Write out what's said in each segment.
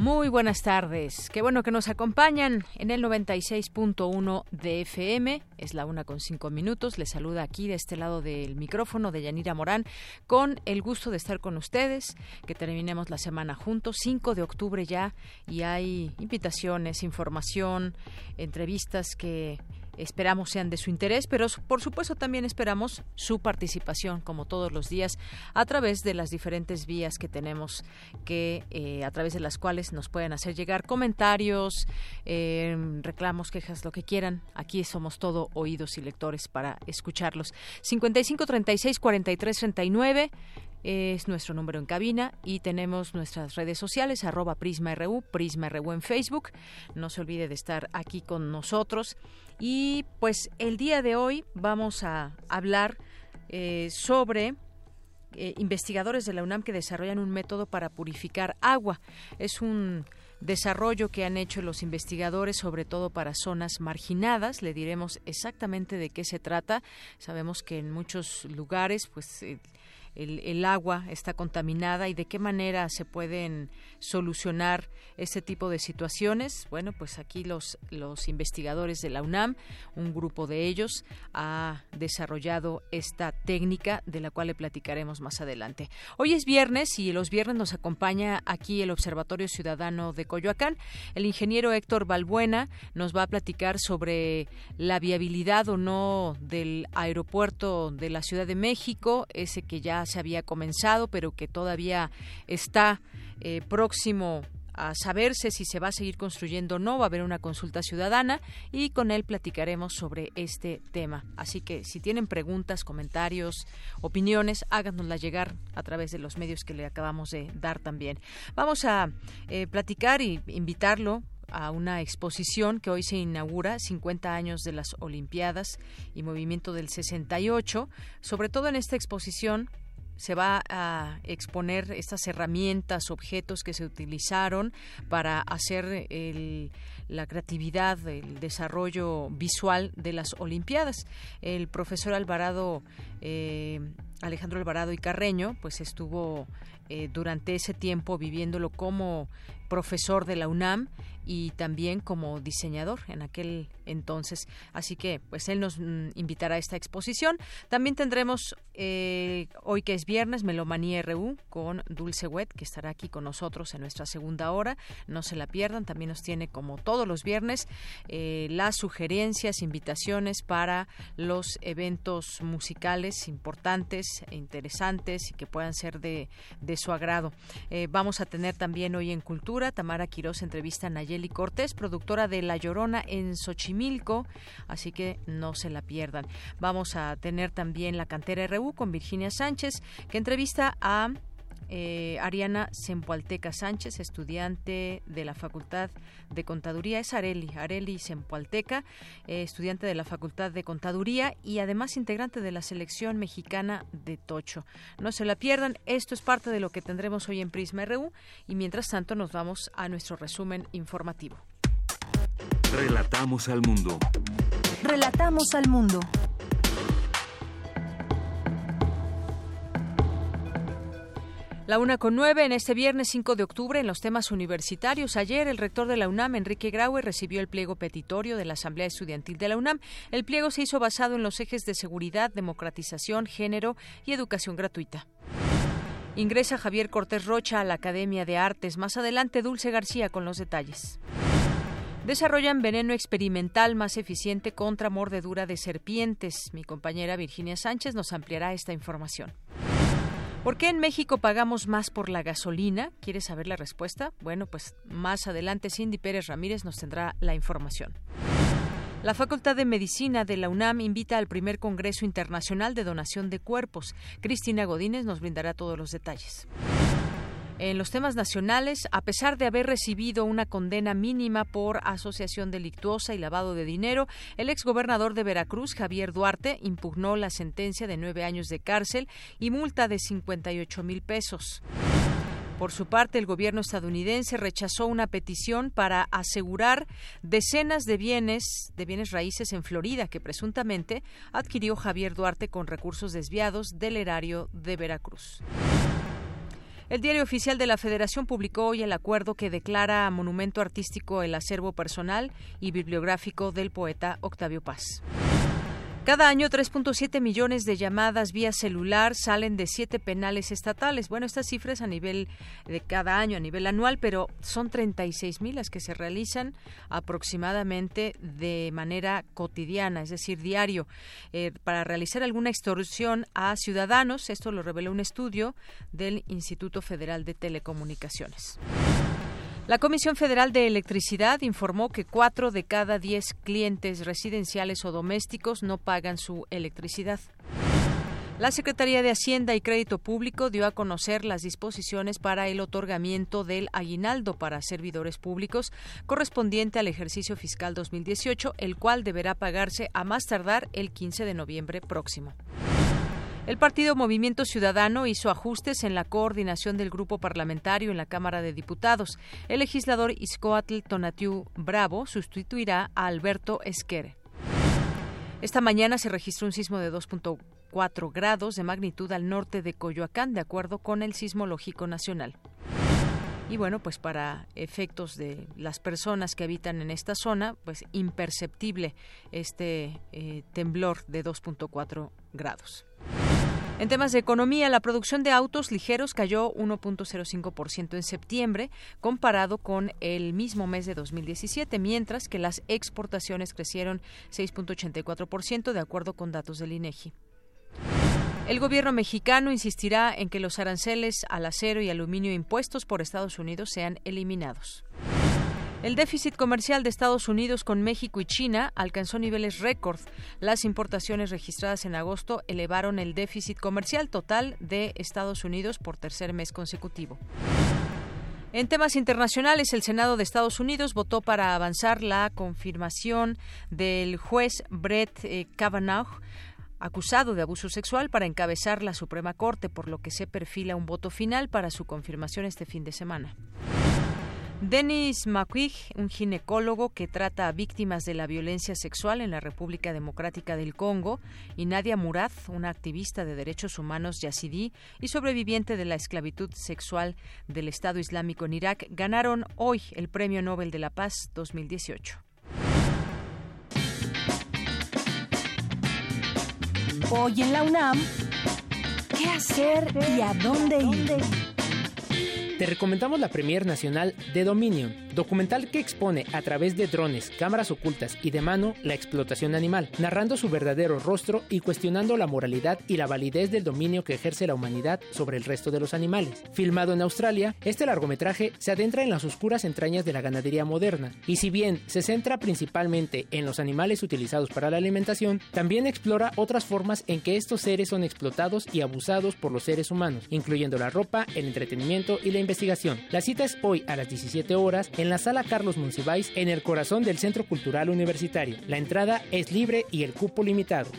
Muy buenas tardes. Qué bueno que nos acompañan en el 96.1 de FM. Es la una con cinco minutos. Les saluda aquí de este lado del micrófono de Yanira Morán con el gusto de estar con ustedes. Que terminemos la semana juntos. 5 de octubre ya y hay invitaciones, información, entrevistas que esperamos sean de su interés, pero por supuesto también esperamos su participación, como todos los días, a través de las diferentes vías que tenemos, que eh, a través de las cuales nos pueden hacer llegar comentarios, eh, reclamos, quejas, lo que quieran. Aquí somos todo oídos y lectores para escucharlos. 55 36 43 39 es nuestro número en cabina y tenemos nuestras redes sociales, arroba PrismaRU, PrismaRU en Facebook. No se olvide de estar aquí con nosotros. Y pues el día de hoy vamos a hablar eh, sobre eh, investigadores de la UNAM que desarrollan un método para purificar agua. Es un desarrollo que han hecho los investigadores, sobre todo para zonas marginadas. Le diremos exactamente de qué se trata. Sabemos que en muchos lugares, pues eh, el, agua está contaminada y de qué manera se pueden solucionar este tipo de situaciones. Bueno, pues aquí los, los investigadores de la UNAM, un grupo de ellos, ha desarrollado esta técnica de la cual le platicaremos más adelante. Hoy es viernes y los viernes nos acompaña aquí el Observatorio Ciudadano de Coyoacán. El ingeniero Héctor Balbuena nos va a platicar sobre la viabilidad o no del aeropuerto de la Ciudad de México, ese que ya se había comenzado, pero que todavía está eh, próximo a saberse si se va a seguir construyendo o no, va a haber una consulta ciudadana y con él platicaremos sobre este tema. Así que si tienen preguntas, comentarios, opiniones, háganoslas llegar a través de los medios que le acabamos de dar también. Vamos a eh, platicar y invitarlo a una exposición que hoy se inaugura, 50 años de las Olimpiadas y Movimiento del 68. Sobre todo en esta exposición se va a exponer estas herramientas, objetos que se utilizaron para hacer la creatividad, el desarrollo visual de las Olimpiadas. El profesor Alvarado, eh, Alejandro Alvarado y Carreño, pues estuvo eh, durante ese tiempo viviéndolo como profesor de la UNAM y también como diseñador en aquel entonces. Así que, pues él nos mm, invitará a esta exposición. También tendremos eh, hoy que es viernes Melomanía RU con Dulce Wet, que estará aquí con nosotros en nuestra segunda hora. No se la pierdan. También nos tiene, como todos los viernes, eh, las sugerencias, invitaciones para los eventos musicales importantes e interesantes y que puedan ser de, de su agrado. Eh, vamos a tener también hoy en Cultura, Tamara Quiroz entrevista a Nayeli Cortés, productora de La Llorona en Xochimilco, así que no se la pierdan. Vamos a tener también la cantera RU con Virginia Sánchez, que entrevista a eh, Ariana Sempualteca Sánchez, estudiante de la Facultad de Contaduría. Es Areli, Areli Sempualteca, eh, estudiante de la Facultad de Contaduría y además integrante de la selección mexicana de Tocho. No se la pierdan, esto es parte de lo que tendremos hoy en Prisma RU y mientras tanto nos vamos a nuestro resumen informativo. Relatamos al mundo. Relatamos al mundo. La una con nueve en este viernes 5 de octubre en los temas universitarios. Ayer el rector de la UNAM, Enrique Graue, recibió el pliego petitorio de la Asamblea Estudiantil de la UNAM. El pliego se hizo basado en los ejes de seguridad, democratización, género y educación gratuita. Ingresa Javier Cortés Rocha a la Academia de Artes. Más adelante, Dulce García con los detalles. Desarrollan veneno experimental más eficiente contra mordedura de serpientes. Mi compañera Virginia Sánchez nos ampliará esta información. ¿Por qué en México pagamos más por la gasolina? ¿Quieres saber la respuesta? Bueno, pues más adelante Cindy Pérez Ramírez nos tendrá la información. La Facultad de Medicina de la UNAM invita al primer Congreso Internacional de Donación de Cuerpos. Cristina Godínez nos brindará todos los detalles. En los temas nacionales, a pesar de haber recibido una condena mínima por asociación delictuosa y lavado de dinero, el exgobernador de Veracruz, Javier Duarte, impugnó la sentencia de nueve años de cárcel y multa de 58 mil pesos. Por su parte, el gobierno estadounidense rechazó una petición para asegurar decenas de bienes, de bienes raíces en Florida que presuntamente adquirió Javier Duarte con recursos desviados del erario de Veracruz. El diario oficial de la Federación publicó hoy el acuerdo que declara monumento artístico el acervo personal y bibliográfico del poeta Octavio Paz. Cada año 3.7 millones de llamadas vía celular salen de siete penales estatales. Bueno, estas cifras a nivel de cada año, a nivel anual, pero son 36 mil las que se realizan aproximadamente de manera cotidiana, es decir, diario, eh, para realizar alguna extorsión a ciudadanos. Esto lo reveló un estudio del Instituto Federal de Telecomunicaciones. La Comisión Federal de Electricidad informó que cuatro de cada diez clientes residenciales o domésticos no pagan su electricidad. La Secretaría de Hacienda y Crédito Público dio a conocer las disposiciones para el otorgamiento del aguinaldo para servidores públicos correspondiente al ejercicio fiscal 2018, el cual deberá pagarse a más tardar el 15 de noviembre próximo. El partido Movimiento Ciudadano hizo ajustes en la coordinación del grupo parlamentario en la Cámara de Diputados. El legislador Iscoatl Tonatiu Bravo sustituirá a Alberto Esquere. Esta mañana se registró un sismo de 2.4 grados de magnitud al norte de Coyoacán, de acuerdo con el Sismológico Nacional. Y bueno, pues para efectos de las personas que habitan en esta zona, pues imperceptible este eh, temblor de 2.4 grados. En temas de economía, la producción de autos ligeros cayó 1.05% en septiembre comparado con el mismo mes de 2017, mientras que las exportaciones crecieron 6.84% de acuerdo con datos del INEGI. El gobierno mexicano insistirá en que los aranceles al acero y aluminio impuestos por Estados Unidos sean eliminados. El déficit comercial de Estados Unidos con México y China alcanzó niveles récord. Las importaciones registradas en agosto elevaron el déficit comercial total de Estados Unidos por tercer mes consecutivo. En temas internacionales, el Senado de Estados Unidos votó para avanzar la confirmación del juez Brett eh, Kavanaugh acusado de abuso sexual para encabezar la Suprema Corte, por lo que se perfila un voto final para su confirmación este fin de semana. Denis McQuigg, un ginecólogo que trata a víctimas de la violencia sexual en la República Democrática del Congo, y Nadia Murad, una activista de derechos humanos yazidí y sobreviviente de la esclavitud sexual del Estado Islámico en Irak, ganaron hoy el Premio Nobel de la Paz 2018. Hoy en la UNAM, ¿qué hacer y a dónde ir? Te recomendamos la Premier Nacional de Dominion, documental que expone a través de drones, cámaras ocultas y de mano la explotación animal, narrando su verdadero rostro y cuestionando la moralidad y la validez del dominio que ejerce la humanidad sobre el resto de los animales. Filmado en Australia, este largometraje se adentra en las oscuras entrañas de la ganadería moderna, y si bien se centra principalmente en los animales utilizados para la alimentación, también explora otras formas en que estos seres son explotados y abusados por los seres humanos, incluyendo la ropa, el entretenimiento y la investigación La cita es hoy a las 17 horas en la sala Carlos Monsiváis en el corazón del Centro Cultural Universitario. La entrada es libre y el cupo limitado.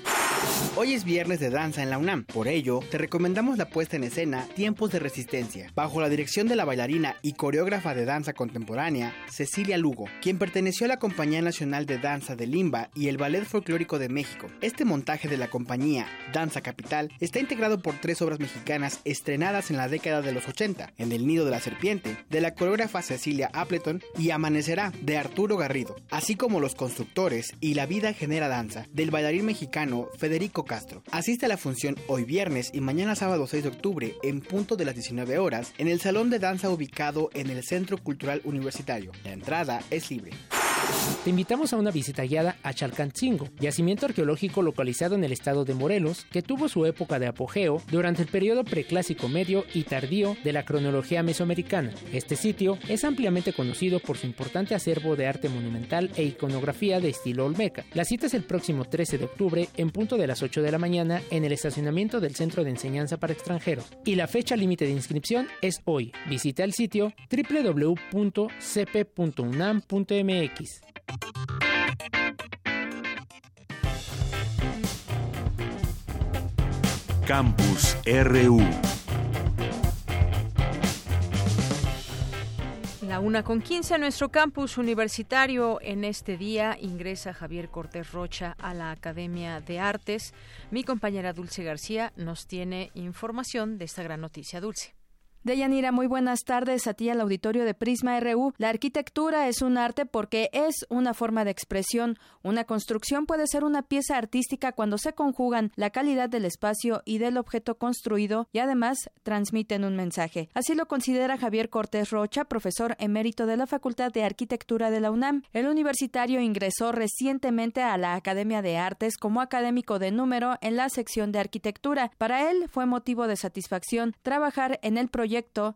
Hoy es viernes de danza en la UNAM, por ello te recomendamos la puesta en escena Tiempos de Resistencia, bajo la dirección de la bailarina y coreógrafa de danza contemporánea Cecilia Lugo, quien perteneció a la Compañía Nacional de Danza de Limba y el Ballet Folclórico de México. Este montaje de la compañía Danza Capital está integrado por tres obras mexicanas estrenadas en la década de los 80, En el Nido de la Serpiente, de la coreógrafa Cecilia Appleton y Amanecerá, de Arturo Garrido, así como Los Constructores y La Vida Genera Danza, del bailarín mexicano Federico Castro. Asiste a la función hoy viernes y mañana sábado 6 de octubre en punto de las 19 horas en el Salón de Danza ubicado en el Centro Cultural Universitario. La entrada es libre. Te invitamos a una visita guiada a Chalcantzingo, yacimiento arqueológico localizado en el estado de Morelos, que tuvo su época de apogeo durante el periodo preclásico medio y tardío de la cronología mesoamericana. Este sitio es ampliamente conocido por su importante acervo de arte monumental e iconografía de estilo olmeca. La cita es el próximo 13 de octubre en punto de las 8 de la mañana en el estacionamiento del Centro de Enseñanza para Extranjeros. Y la fecha límite de inscripción es hoy. Visita el sitio www.cp.unam.mx. Campus RU. La una con 15 nuestro campus universitario. En este día ingresa Javier Cortés Rocha a la Academia de Artes. Mi compañera Dulce García nos tiene información de esta gran noticia. Dulce. Deyanira, muy buenas tardes a ti al auditorio de Prisma RU. La arquitectura es un arte porque es una forma de expresión. Una construcción puede ser una pieza artística cuando se conjugan la calidad del espacio y del objeto construido y además transmiten un mensaje. Así lo considera Javier Cortés Rocha, profesor emérito de la Facultad de Arquitectura de la UNAM. El universitario ingresó recientemente a la Academia de Artes como académico de número en la sección de arquitectura. Para él fue motivo de satisfacción trabajar en el proyecto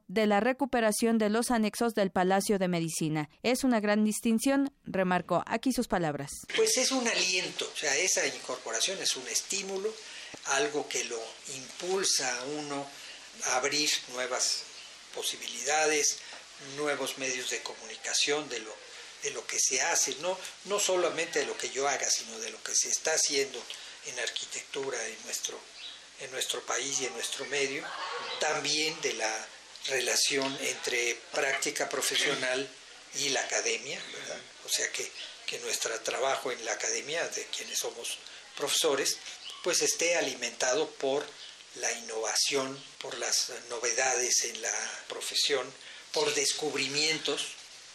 de la recuperación de los anexos del Palacio de Medicina. Es una gran distinción, remarcó aquí sus palabras. Pues es un aliento, o sea, esa incorporación es un estímulo, algo que lo impulsa a uno a abrir nuevas posibilidades, nuevos medios de comunicación de lo, de lo que se hace, no, no solamente de lo que yo haga, sino de lo que se está haciendo en arquitectura en nuestro en nuestro país y en nuestro medio, también de la relación entre práctica profesional y la academia, o sea que, que nuestro trabajo en la academia, de quienes somos profesores, pues esté alimentado por la innovación, por las novedades en la profesión, por descubrimientos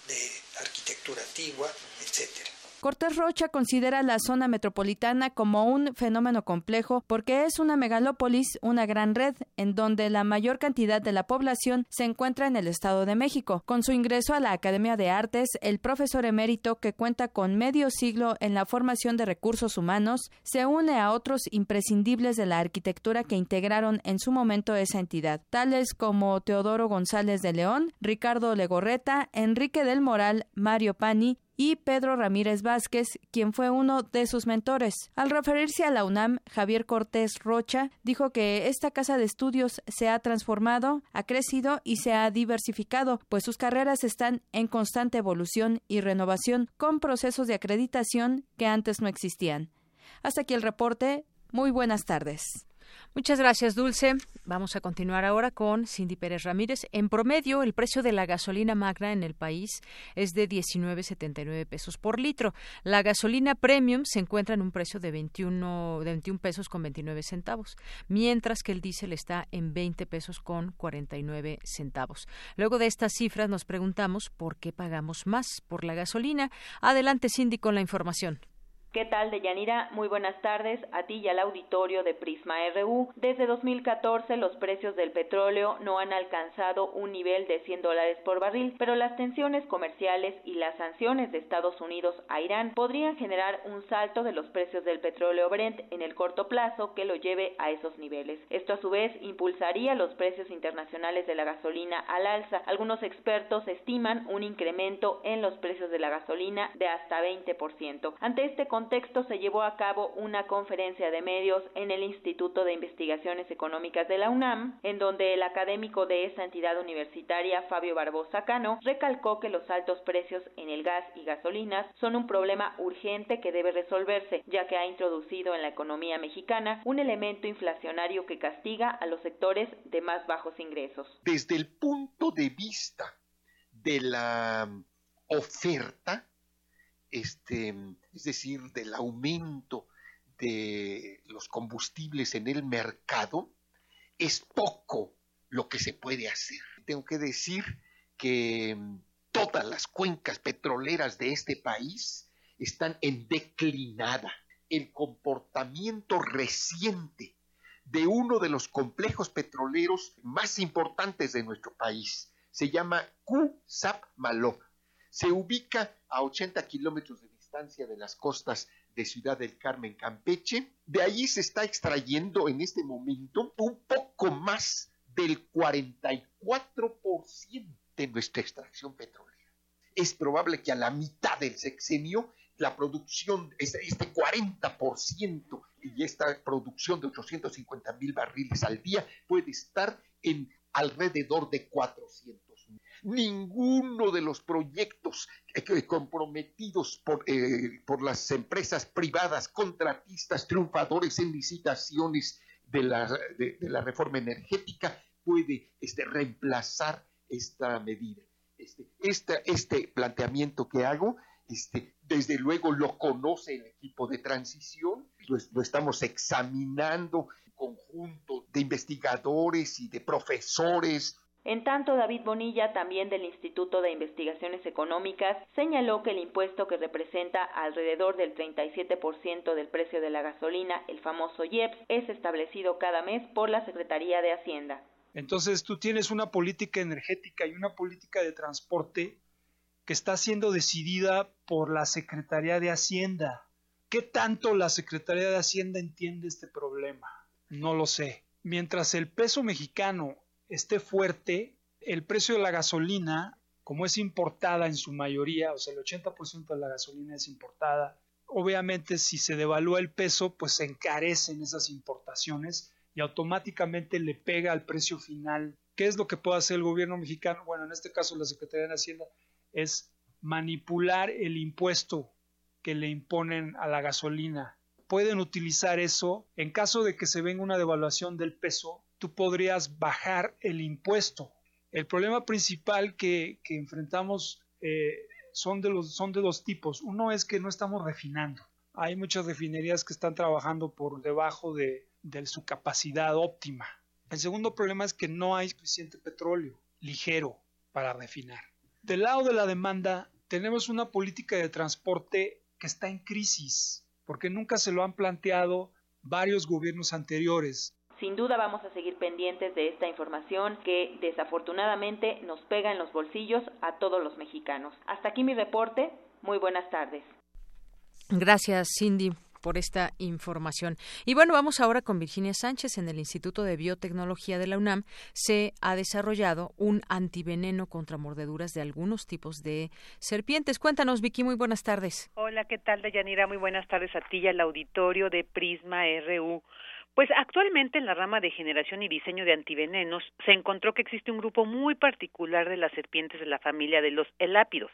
de arquitectura antigua, etcétera. Cortés Rocha considera la zona metropolitana como un fenómeno complejo porque es una megalópolis, una gran red, en donde la mayor cantidad de la población se encuentra en el Estado de México. Con su ingreso a la Academia de Artes, el profesor emérito, que cuenta con medio siglo en la formación de recursos humanos, se une a otros imprescindibles de la arquitectura que integraron en su momento esa entidad, tales como Teodoro González de León, Ricardo Legorreta, Enrique del Moral, Mario Pani, y Pedro Ramírez Vázquez, quien fue uno de sus mentores. Al referirse a la UNAM, Javier Cortés Rocha dijo que esta casa de estudios se ha transformado, ha crecido y se ha diversificado, pues sus carreras están en constante evolución y renovación con procesos de acreditación que antes no existían. Hasta aquí el reporte. Muy buenas tardes. Muchas gracias, Dulce. Vamos a continuar ahora con Cindy Pérez Ramírez. En promedio, el precio de la gasolina magna en el país es de 19.79 pesos por litro. La gasolina premium se encuentra en un precio de 21, de 21 pesos con 29 centavos, mientras que el diésel está en 20 pesos con 49 centavos. Luego de estas cifras nos preguntamos por qué pagamos más por la gasolina. Adelante, Cindy, con la información. ¿Qué tal, Deyanira? Muy buenas tardes a ti y al auditorio de Prisma RU. Desde 2014 los precios del petróleo no han alcanzado un nivel de 100 dólares por barril, pero las tensiones comerciales y las sanciones de Estados Unidos a Irán podrían generar un salto de los precios del petróleo Brent en el corto plazo que lo lleve a esos niveles. Esto a su vez impulsaría los precios internacionales de la gasolina al alza. Algunos expertos estiman un incremento en los precios de la gasolina de hasta 20%. Ante este se llevó a cabo una conferencia de medios en el Instituto de Investigaciones Económicas de la UNAM, en donde el académico de esa entidad universitaria, Fabio Barbosa Cano, recalcó que los altos precios en el gas y gasolinas son un problema urgente que debe resolverse, ya que ha introducido en la economía mexicana un elemento inflacionario que castiga a los sectores de más bajos ingresos. Desde el punto de vista de la oferta, este, es decir, del aumento de los combustibles en el mercado, es poco lo que se puede hacer. Tengo que decir que mm, todas las cuencas petroleras de este país están en declinada. El comportamiento reciente de uno de los complejos petroleros más importantes de nuestro país se llama Q-Sap. Se ubica a 80 kilómetros de distancia de las costas de Ciudad del Carmen, Campeche. De allí se está extrayendo en este momento un poco más del 44% de nuestra extracción petrolera. Es probable que a la mitad del sexenio la producción, este 40% y esta producción de 850 mil barriles al día puede estar en alrededor de 400 Ninguno de los proyectos comprometidos por, eh, por las empresas privadas, contratistas, triunfadores en licitaciones de la, de, la reforma energética puede este, reemplazar esta medida. Este, este planteamiento que hago este, desde luego lo conoce el equipo de transición, lo, estamos examinando conjunto de investigadores y de profesores en tanto, David Bonilla, también del Instituto de Investigaciones Económicas, señaló que el impuesto que representa alrededor del 37% del precio de la gasolina, el famoso IEPS, es establecido cada mes por la Secretaría de Hacienda. Entonces, tú tienes una política energética y una política de transporte que está siendo decidida por la Secretaría de Hacienda. ¿Qué tanto la Secretaría de Hacienda entiende este problema? No lo sé. Mientras el peso mexicano esté fuerte, el precio de la gasolina, como es importada en su mayoría, o sea, el 80% de la gasolina es importada, obviamente si se devalúa el peso, pues se encarecen esas importaciones y automáticamente le pega al precio final. ¿Qué es lo que puede hacer el gobierno mexicano? Bueno, en este caso la Secretaría de Hacienda es manipular el impuesto que le imponen a la gasolina. Pueden utilizar eso en caso de que se venga una devaluación del peso, tú podrías bajar el impuesto. El problema principal que, enfrentamos eh, son, de los, son de dos tipos. Uno es que no estamos refinando. Hay muchas refinerías que están trabajando por debajo de, de su capacidad óptima. El segundo problema es que no hay suficiente petróleo ligero para refinar. Del lado de la demanda, tenemos una política de transporte que está en crisis, porque nunca se lo han planteado varios gobiernos anteriores. Sin duda vamos a seguir pendientes de esta información que desafortunadamente nos pega en los bolsillos a todos los mexicanos. Hasta aquí mi reporte. Muy buenas tardes. Gracias, Cindy por esta información. Y bueno, vamos ahora con Virginia Sánchez. En el Instituto de Biotecnología de la UNAM se ha desarrollado un antiveneno contra mordeduras de algunos tipos de serpientes. Cuéntanos, Vicky, muy buenas tardes. Hola, ¿qué tal, Deyanira? Muy buenas tardes a ti y al auditorio de Prisma RU. Pues actualmente en la rama de generación y diseño de antivenenos se encontró que existe un grupo muy particular de las serpientes de la familia de los elápidos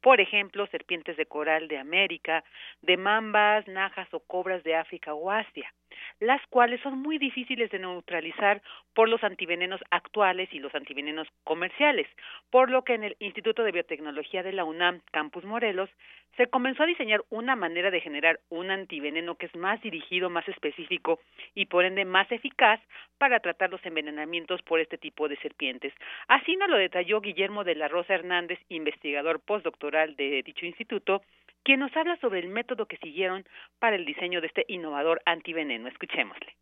por ejemplo, serpientes de coral de América, de mambas, najas o cobras de África o Asia, las cuales son muy difíciles de neutralizar por los antivenenos actuales y los antivenenos comerciales, por lo que en el Instituto de Biotecnología de la UNAM, Campus Morelos, se comenzó a diseñar una manera de generar un antiveneno que es más dirigido, más específico y por ende más eficaz para tratar los envenenamientos por este tipo de serpientes. Así nos lo detalló Guillermo de la Rosa Hernández, investigador postdoctoral de dicho instituto, quien nos habla sobre el método que siguieron para el diseño de este innovador antiveneno. Escuchémosle.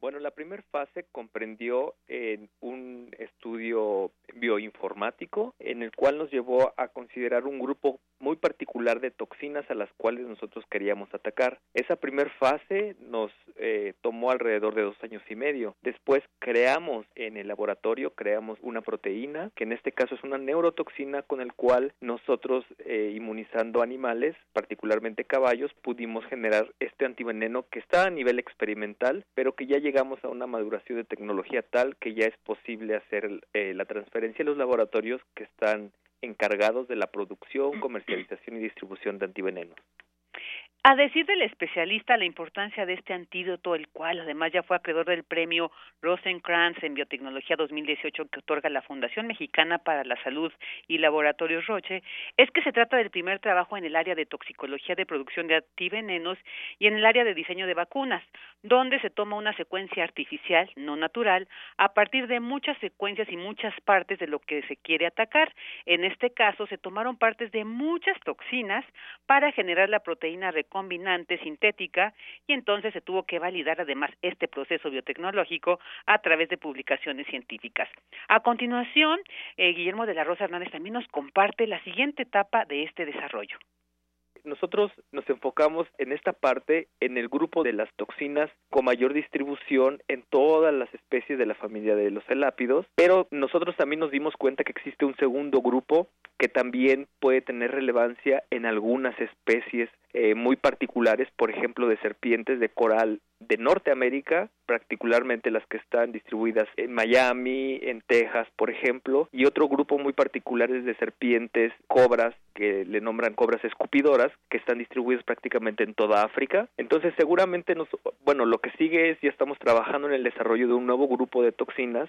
Bueno, la primera fase comprendió en un estudio bioinformático en el cual nos llevó a considerar un grupo muy particular de toxinas a las cuales nosotros queríamos atacar. Esa primera fase nos eh, tomó alrededor de dos años y medio. Después creamos en el laboratorio, creamos una proteína, que en este caso es una neurotoxina con el cual nosotros, eh, inmunizando animales, particularmente caballos, pudimos generar este antiveneno que está a nivel experimental, pero que ya llegamos a una maduración de tecnología tal que ya es posible hacer eh, la transferencia a los laboratorios que están encargados de la producción, comercialización y distribución de antivenenos. A decir del especialista, la importancia de este antídoto, el cual además ya fue acreedor del premio Rosenkrantz en Biotecnología 2018 que otorga la Fundación Mexicana para la Salud y Laboratorios Roche, es que se trata del primer trabajo en el área de toxicología de producción de antivenenos y en el área de diseño de vacunas, donde se toma una secuencia artificial, no natural, a partir de muchas secuencias y muchas partes de lo que se quiere atacar. En este caso, se tomaron partes de muchas toxinas para generar la proteína recombinante sintética y entonces se tuvo que validar además este proceso biotecnológico a través de publicaciones científicas. A continuación, eh, Guillermo de la Rosa Hernández también nos comparte la siguiente etapa de este desarrollo nosotros nos enfocamos en esta parte en el grupo de las toxinas con mayor distribución en todas las especies de la familia de los elápidos, pero nosotros también nos dimos cuenta que existe un segundo grupo que también puede tener relevancia en algunas especies eh, muy particulares, por ejemplo, de serpientes de coral de Norteamérica, particularmente las que están distribuidas en Miami, en Texas, por ejemplo, y otro grupo muy particular es de serpientes, cobras, que le nombran cobras escupidoras, que están distribuidas prácticamente en toda África. Entonces, seguramente, nos, bueno, lo que sigue es, ya estamos trabajando en el desarrollo de un nuevo grupo de toxinas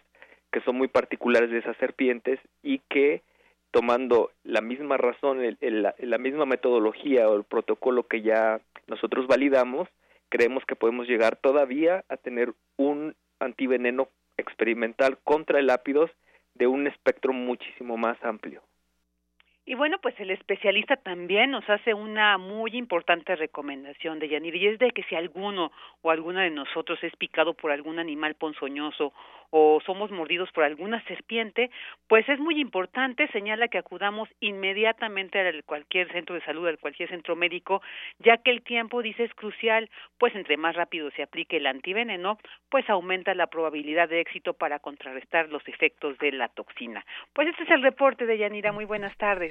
que son muy particulares de esas serpientes y que tomando la misma razón, la misma metodología o el protocolo que ya nosotros validamos, creemos que podemos llegar todavía a tener un antiveneno experimental contra el ápidos de un espectro muchísimo más amplio. Y bueno, pues el especialista también nos hace una muy importante recomendación de Yanir, y es de que si alguno o alguna de nosotros es picado por algún animal ponzoñoso o somos mordidos por alguna serpiente, pues es muy importante, señala que acudamos inmediatamente a cualquier centro de salud, a cualquier centro médico, ya que el tiempo, dice, es crucial, pues entre más rápido se aplique el antiveneno, pues aumenta la probabilidad de éxito para contrarrestar los efectos de la toxina. Pues este es el reporte de Yanira, muy buenas tardes.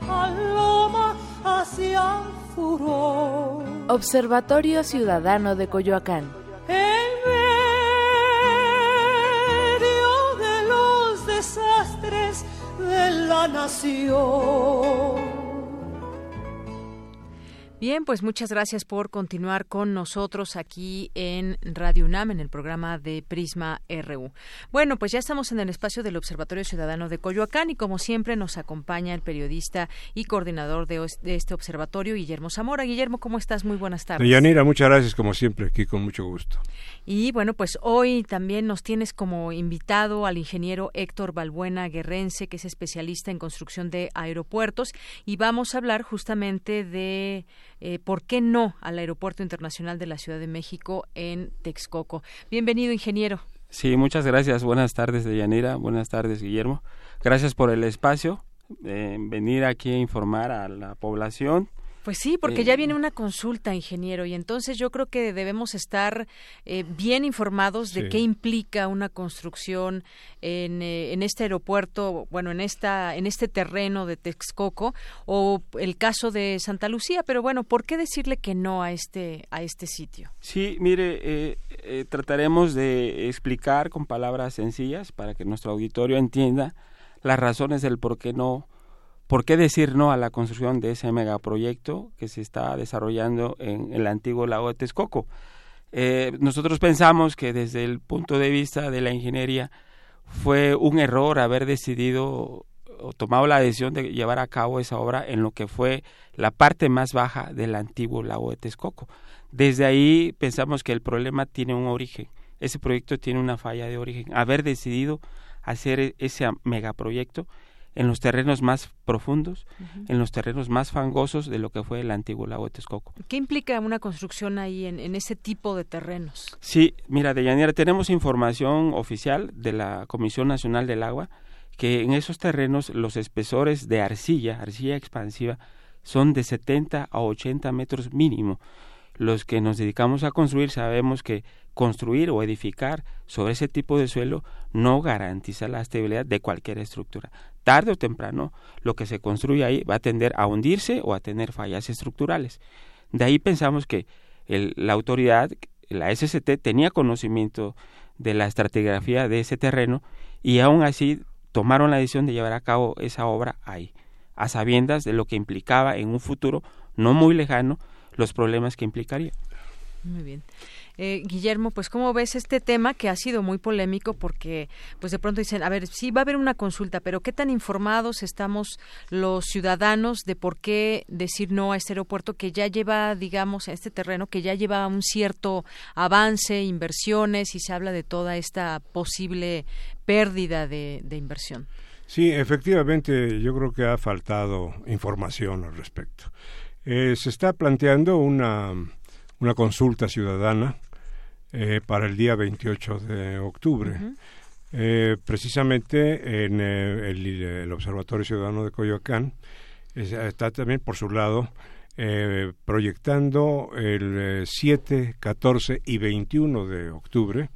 55 36 43 39. Observatorio Ciudadano de Coyoacán. En medio de los desastres de la nación Bien, pues muchas gracias por continuar con nosotros aquí en Radio UNAM, en el programa de Prisma RU. Bueno, pues ya estamos en el espacio del Observatorio Ciudadano de Coyoacán y como siempre nos acompaña el periodista y coordinador de, este observatorio, Guillermo Zamora. Guillermo, ¿cómo estás? Muy buenas tardes. Yanira, muchas gracias como siempre, aquí con mucho gusto. Y bueno, pues hoy también nos tienes como invitado al ingeniero Héctor Balbuena Guerrense, que es especialista en construcción de aeropuertos, y vamos a hablar justamente de eh, ¿por qué no al Aeropuerto Internacional de la Ciudad de México en Texcoco? Bienvenido, ingeniero. Sí, muchas gracias. Buenas tardes, Deyanira. Buenas tardes, Guillermo. Gracias por el espacio, eh, venir aquí a informar a la población pues sí, porque ya viene una consulta, ingeniero, y entonces yo creo que debemos estar eh, bien informados de qué implica una construcción en, eh, en, este aeropuerto, bueno, en esta, en este terreno de Texcoco, o el caso de Santa Lucía. Pero bueno, ¿por qué decirle que no a este, a este sitio? Sí, mire, eh, trataremos de explicar con palabras sencillas para que nuestro auditorio entienda las razones del por qué no ¿Por qué decir no a la construcción de ese megaproyecto que se está desarrollando en el antiguo lago de Texcoco? Eh, nosotros pensamos que desde el punto de vista de la ingeniería fue un error haber decidido o tomado la decisión de llevar a cabo esa obra en lo que fue la parte más baja del antiguo lago de Texcoco. Desde ahí pensamos que el problema tiene un origen. Ese proyecto tiene una falla de origen. Haber decidido hacer ese megaproyecto en los terrenos más profundos, en los terrenos más fangosos de lo que fue el antiguo lago de Texcoco. ¿Qué implica una construcción ahí en, ese tipo de terrenos? Sí, mira, Deyanira, tenemos información oficial de la Comisión Nacional del Agua que en esos terrenos los espesores de arcilla, arcilla expansiva, son de 70 a 80 metros mínimo. Los que nos dedicamos a construir sabemos que construir o edificar sobre ese tipo de suelo no garantiza la estabilidad de cualquier estructura. Tarde o temprano, lo que se construye ahí va a tender a hundirse o a tener fallas estructurales. De ahí pensamos que la autoridad, la SST, tenía conocimiento de la estratigrafía de ese terreno y aún así tomaron la decisión de llevar a cabo esa obra ahí. a sabiendas de lo que implicaba en un futuro no muy lejano los problemas que implicaría. Muy bien. Eh, Guillermo, pues cómo ves este tema que ha sido muy polémico porque pues de pronto dicen, a ver, sí va a haber una consulta, pero qué tan informados estamos los ciudadanos de por qué decir no a este aeropuerto que ya lleva, digamos, a este terreno que ya lleva un cierto avance, inversiones y se habla de toda esta posible pérdida de, inversión. Sí, efectivamente, yo creo que ha faltado información al respecto. Eh, se está planteando una, una consulta ciudadana eh, para el día 28 de octubre. Eh, precisamente en eh, el, Observatorio Ciudadano de Coyoacán está también por su lado proyectando el 7, 14 y 21 de octubre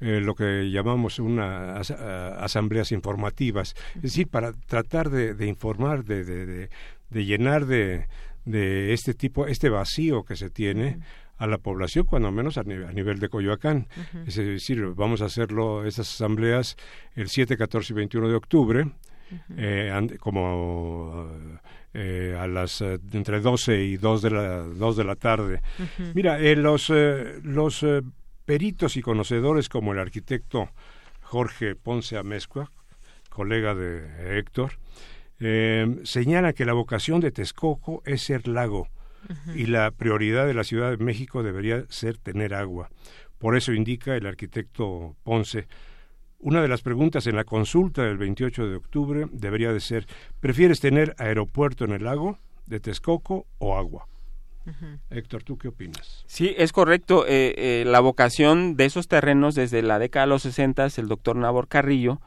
lo que llamamos unas asambleas informativas, es decir, para tratar de, informar, de, de, de, llenar de, de este tipo, este vacío que se tiene a la población, cuando menos a, nivel, de Coyoacán. Es decir, vamos a hacerlo, estas asambleas, el 7, 14 y 21 de octubre, eh, como eh, a las eh, entre 12 y 2 de la, 2 de la tarde. Mira, los, los peritos y conocedores como el arquitecto Jorge Ponce Amezcua, colega de Héctor, señala que la vocación de Texcoco es ser lago y la prioridad de la Ciudad de México debería ser tener agua. Por eso indica el arquitecto Ponce. Una de las preguntas en la consulta del 28 de octubre debería de ser, ¿prefieres tener aeropuerto en el lago de Texcoco o agua? Héctor, ¿tú qué opinas? Sí, es correcto. Eh, eh, la vocación de esos terrenos desde la década de los 60, el doctor Nabor Carrillo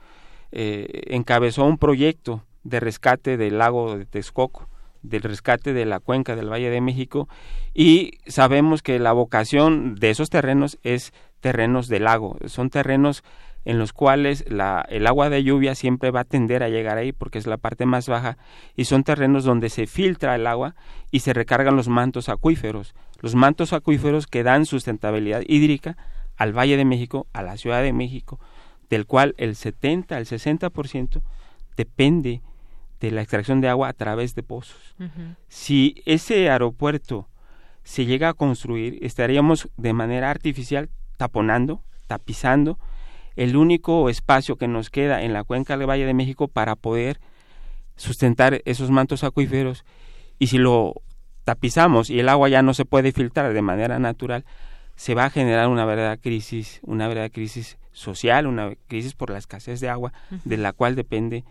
eh, encabezó un proyecto de rescate del lago de Texcoco del rescate de la cuenca del Valle de México y sabemos que la vocación de esos terrenos es terrenos de lago, son terrenos en los cuales la, el agua de lluvia siempre va a tender a llegar ahí porque es la parte más baja y son terrenos donde se filtra el agua y se recargan los mantos acuíferos, los mantos acuíferos que dan sustentabilidad hídrica al Valle de México, a la Ciudad de México, del cual el 70 al 60% depende de la extracción de agua a través de pozos. Si ese aeropuerto se llega a construir, estaríamos de manera artificial taponando, tapizando el único espacio que nos queda en la cuenca del Valle de México para poder sustentar esos mantos acuíferos. Y si lo tapizamos y el agua ya no se puede filtrar de manera natural, se va a generar una verdadera crisis, una verdadera crisis social, una crisis por la escasez de agua, de la cual depende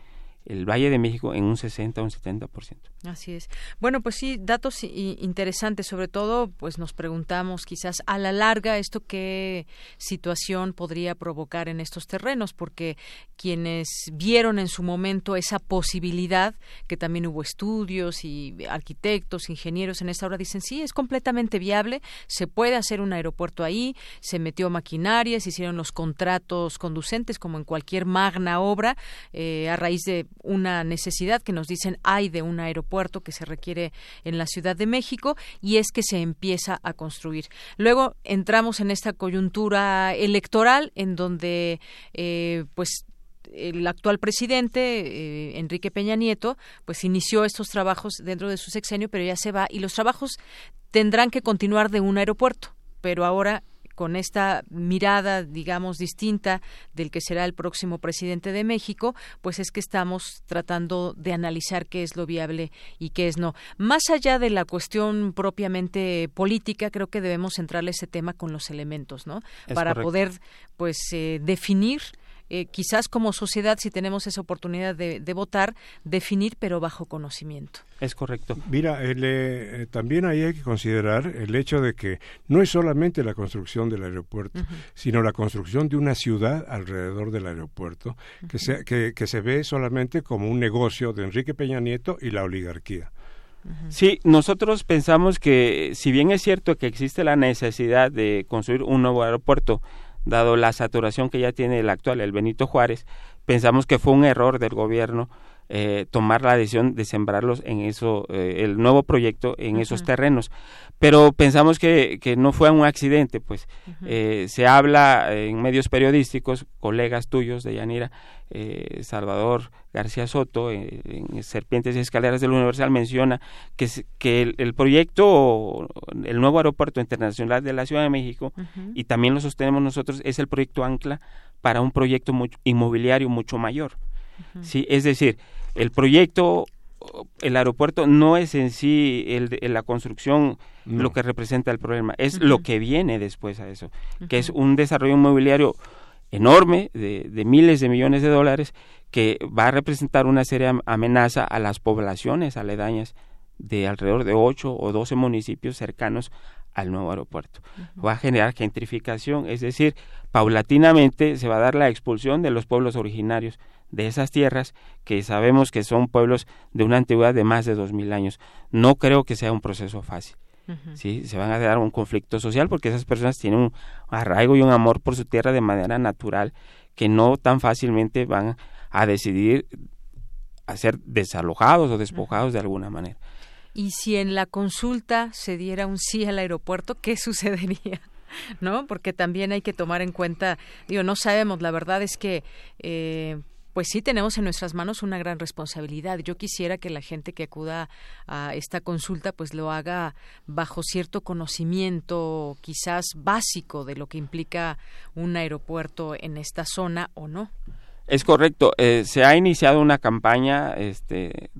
el Valle de México en un 60 o un 70%. Así es. Bueno, pues sí, datos interesantes, sobre todo, pues nos preguntamos quizás a la larga esto qué situación podría provocar en estos terrenos, porque quienes vieron en su momento esa posibilidad, que también hubo estudios y arquitectos, ingenieros en esta hora dicen, sí, es completamente viable, se puede hacer un aeropuerto ahí, se metió maquinaria, se hicieron los contratos conducentes como en cualquier magna obra, eh, a raíz de una necesidad que nos dicen hay de un aeropuerto que se requiere en la Ciudad de México y es que se empieza a construir. Luego entramos en esta coyuntura electoral en donde eh, pues el actual presidente eh, Enrique Peña Nieto pues inició estos trabajos dentro de su sexenio pero ya se va y los trabajos tendrán que continuar de un aeropuerto pero ahora con esta mirada, digamos, distinta del que será el próximo presidente de México, pues es que estamos tratando de analizar qué es lo viable y qué es no. Más allá de la cuestión propiamente política, creo que debemos centrarle ese tema con los elementos, ¿no? Para poder, pues, eh, definir eh, quizás como sociedad, si tenemos esa oportunidad de, votar, definir, pero bajo conocimiento. Es correcto. Mira, eh, también ahí hay que considerar el hecho de que no es solamente la construcción del aeropuerto, sino la construcción de una ciudad alrededor del aeropuerto, que, se, que, que se ve solamente como un negocio de Enrique Peña Nieto y la oligarquía. Sí, nosotros pensamos que si bien es cierto que existe la necesidad de construir un nuevo aeropuerto, dado la saturación que ya tiene el actual, el Benito Juárez, pensamos que fue un error del gobierno eh, tomar la decisión de sembrarlos en eso, eh, el nuevo proyecto en esos terrenos. Pero pensamos que, que, no fue un accidente, pues eh, se habla en medios periodísticos, colegas tuyos de Yanira, Salvador García Soto, en Serpientes y Escaleras del Universal, menciona que, que el, proyecto, el nuevo aeropuerto internacional de la Ciudad de México, y también lo sostenemos nosotros, es el proyecto Ancla para un proyecto inmobiliario mucho mayor. ¿sí? Es decir, el proyecto, el aeropuerto no es en sí el, la construcción lo que representa el problema, es lo que viene después a eso, que es un desarrollo inmobiliario enorme de, miles de millones de dólares que va a representar una seria amenaza a las poblaciones aledañas de alrededor de 8 o 12 municipios cercanos al nuevo aeropuerto. Va a generar gentrificación, es decir, paulatinamente se va a dar la expulsión de los pueblos originarios de esas tierras que sabemos que son pueblos de una antigüedad de más de dos mil años. No creo que sea un proceso fácil. ¿sí? Se van a dar un conflicto social porque esas personas tienen un arraigo y un amor por su tierra de manera natural que no tan fácilmente van a decidir a ser desalojados o despojados de alguna manera. Y si en la consulta se diera un sí al aeropuerto, ¿qué sucedería? ¿No? Porque también hay que tomar en cuenta, digo, no sabemos, la verdad es que eh, pues sí tenemos en nuestras manos una gran responsabilidad. Yo quisiera que la gente que acuda a esta consulta pues lo haga bajo cierto conocimiento quizás básico de lo que implica un aeropuerto en esta zona o no. Es correcto. Eh, se ha iniciado una campaña, este,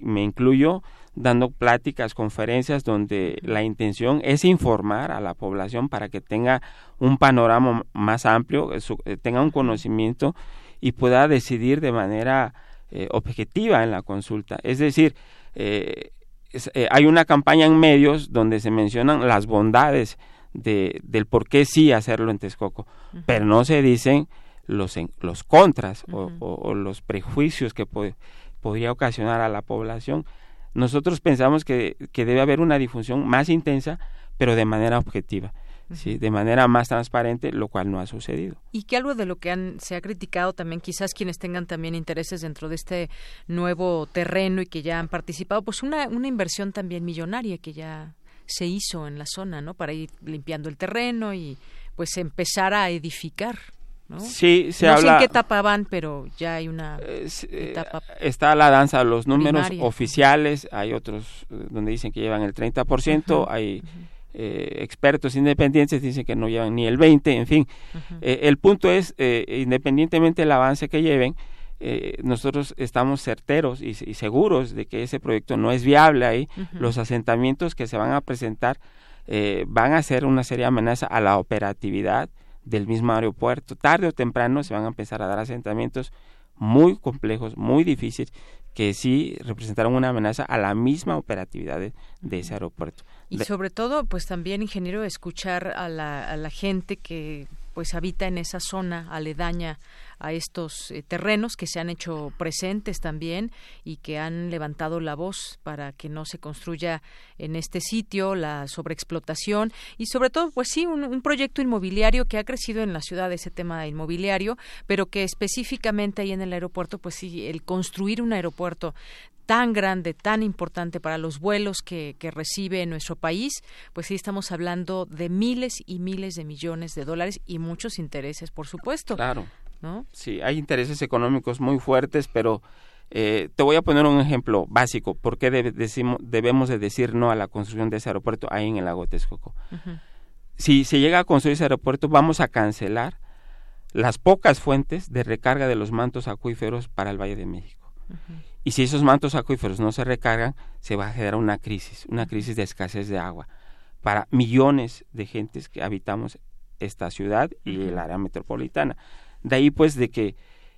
me incluyo, dando pláticas, conferencias donde la intención es informar a la población para que tenga un panorama más amplio, eh, tenga un conocimiento y pueda decidir de manera eh, objetiva en la consulta. Es decir, eh, eh, hay una campaña en medios donde se mencionan las bondades de, del por qué sí hacerlo en Texcoco, pero no se dicen los, los contras o, los prejuicios que podría ocasionar a la población. Nosotros pensamos que, que debe haber una difusión más intensa, pero de manera objetiva. ¿sí? de manera más transparente, lo cual no ha sucedido. Y que algo de lo que han, se ha criticado también, quizás quienes tengan también intereses dentro de este nuevo terreno y que ya han participado, pues una, una inversión también millonaria que ya se hizo en la zona, ¿no? Para ir limpiando el terreno y pues empezar a edificar. ¿No? Sí, se no habla. sé en qué etapa van, pero ya hay una eh, etapa. Está la danza, los números oficiales, hay otros eh, donde dicen que llevan el 30%, hay. Eh, expertos independientes dicen que no llevan ni el 20, en fin. Eh, el punto es, eh, independientemente del avance que lleven, nosotros estamos certeros y, seguros de que ese proyecto no es viable ahí. Los asentamientos que se van a presentar van a ser una seria amenaza a la operatividad del mismo aeropuerto. Tarde o temprano se van a empezar a dar asentamientos muy complejos, muy difíciles, que sí representaron una amenaza a la misma operatividad de ese aeropuerto. Y sobre todo, pues también, ingeniero, escuchar a la, a la gente que pues habita en esa zona aledaña a estos eh, terrenos que se han hecho presentes también y que han levantado la voz para que no se construya en este sitio la sobreexplotación. Y sobre todo pues sí un, un proyecto inmobiliario que ha crecido en la ciudad ese tema inmobiliario pero que específicamente ahí en el aeropuerto pues sí el construir un aeropuerto tan grande, tan importante para los vuelos que, que recibe nuestro país, pues sí estamos hablando de miles y miles de millones de dólares y muchos intereses, por supuesto. Claro. ¿no? Sí, hay intereses económicos muy fuertes, pero eh, te voy a poner un ejemplo básico. ¿Por qué debemos de decir no a la construcción de ese aeropuerto ahí en el lago Texcoco? Si se llega a construir ese aeropuerto, vamos a cancelar las pocas fuentes de recarga de los mantos acuíferos para el Valle de México. Y si esos mantos acuíferos no se recargan, se va a generar una crisis, una crisis de escasez de agua. Para millones de gentes que habitamos esta ciudad y el área metropolitana. De ahí pues de que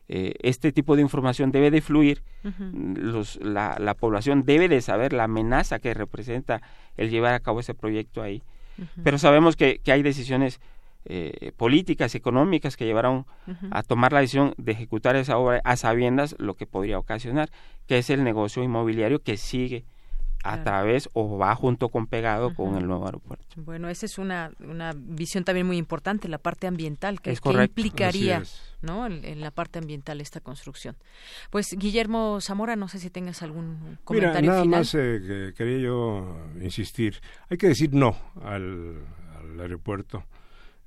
eh, este tipo de información debe de fluir, los, la, la, población debe de saber la amenaza que representa el llevar a cabo ese proyecto ahí. Pero sabemos que, que hay decisiones eh, políticas económicas que llevaron a tomar la decisión de ejecutar esa obra a sabiendas lo que podría ocasionar, que es el negocio inmobiliario que sigue a través o va junto con pegado con el nuevo aeropuerto. Bueno, esa es una, una visión también muy importante, la parte ambiental, que, es que implicaría ¿no? En, la parte ambiental esta construcción. Pues Guillermo Zamora, no sé si tengas algún comentario Mira, nada final. más eh, quería yo insistir. Hay que decir no al, al aeropuerto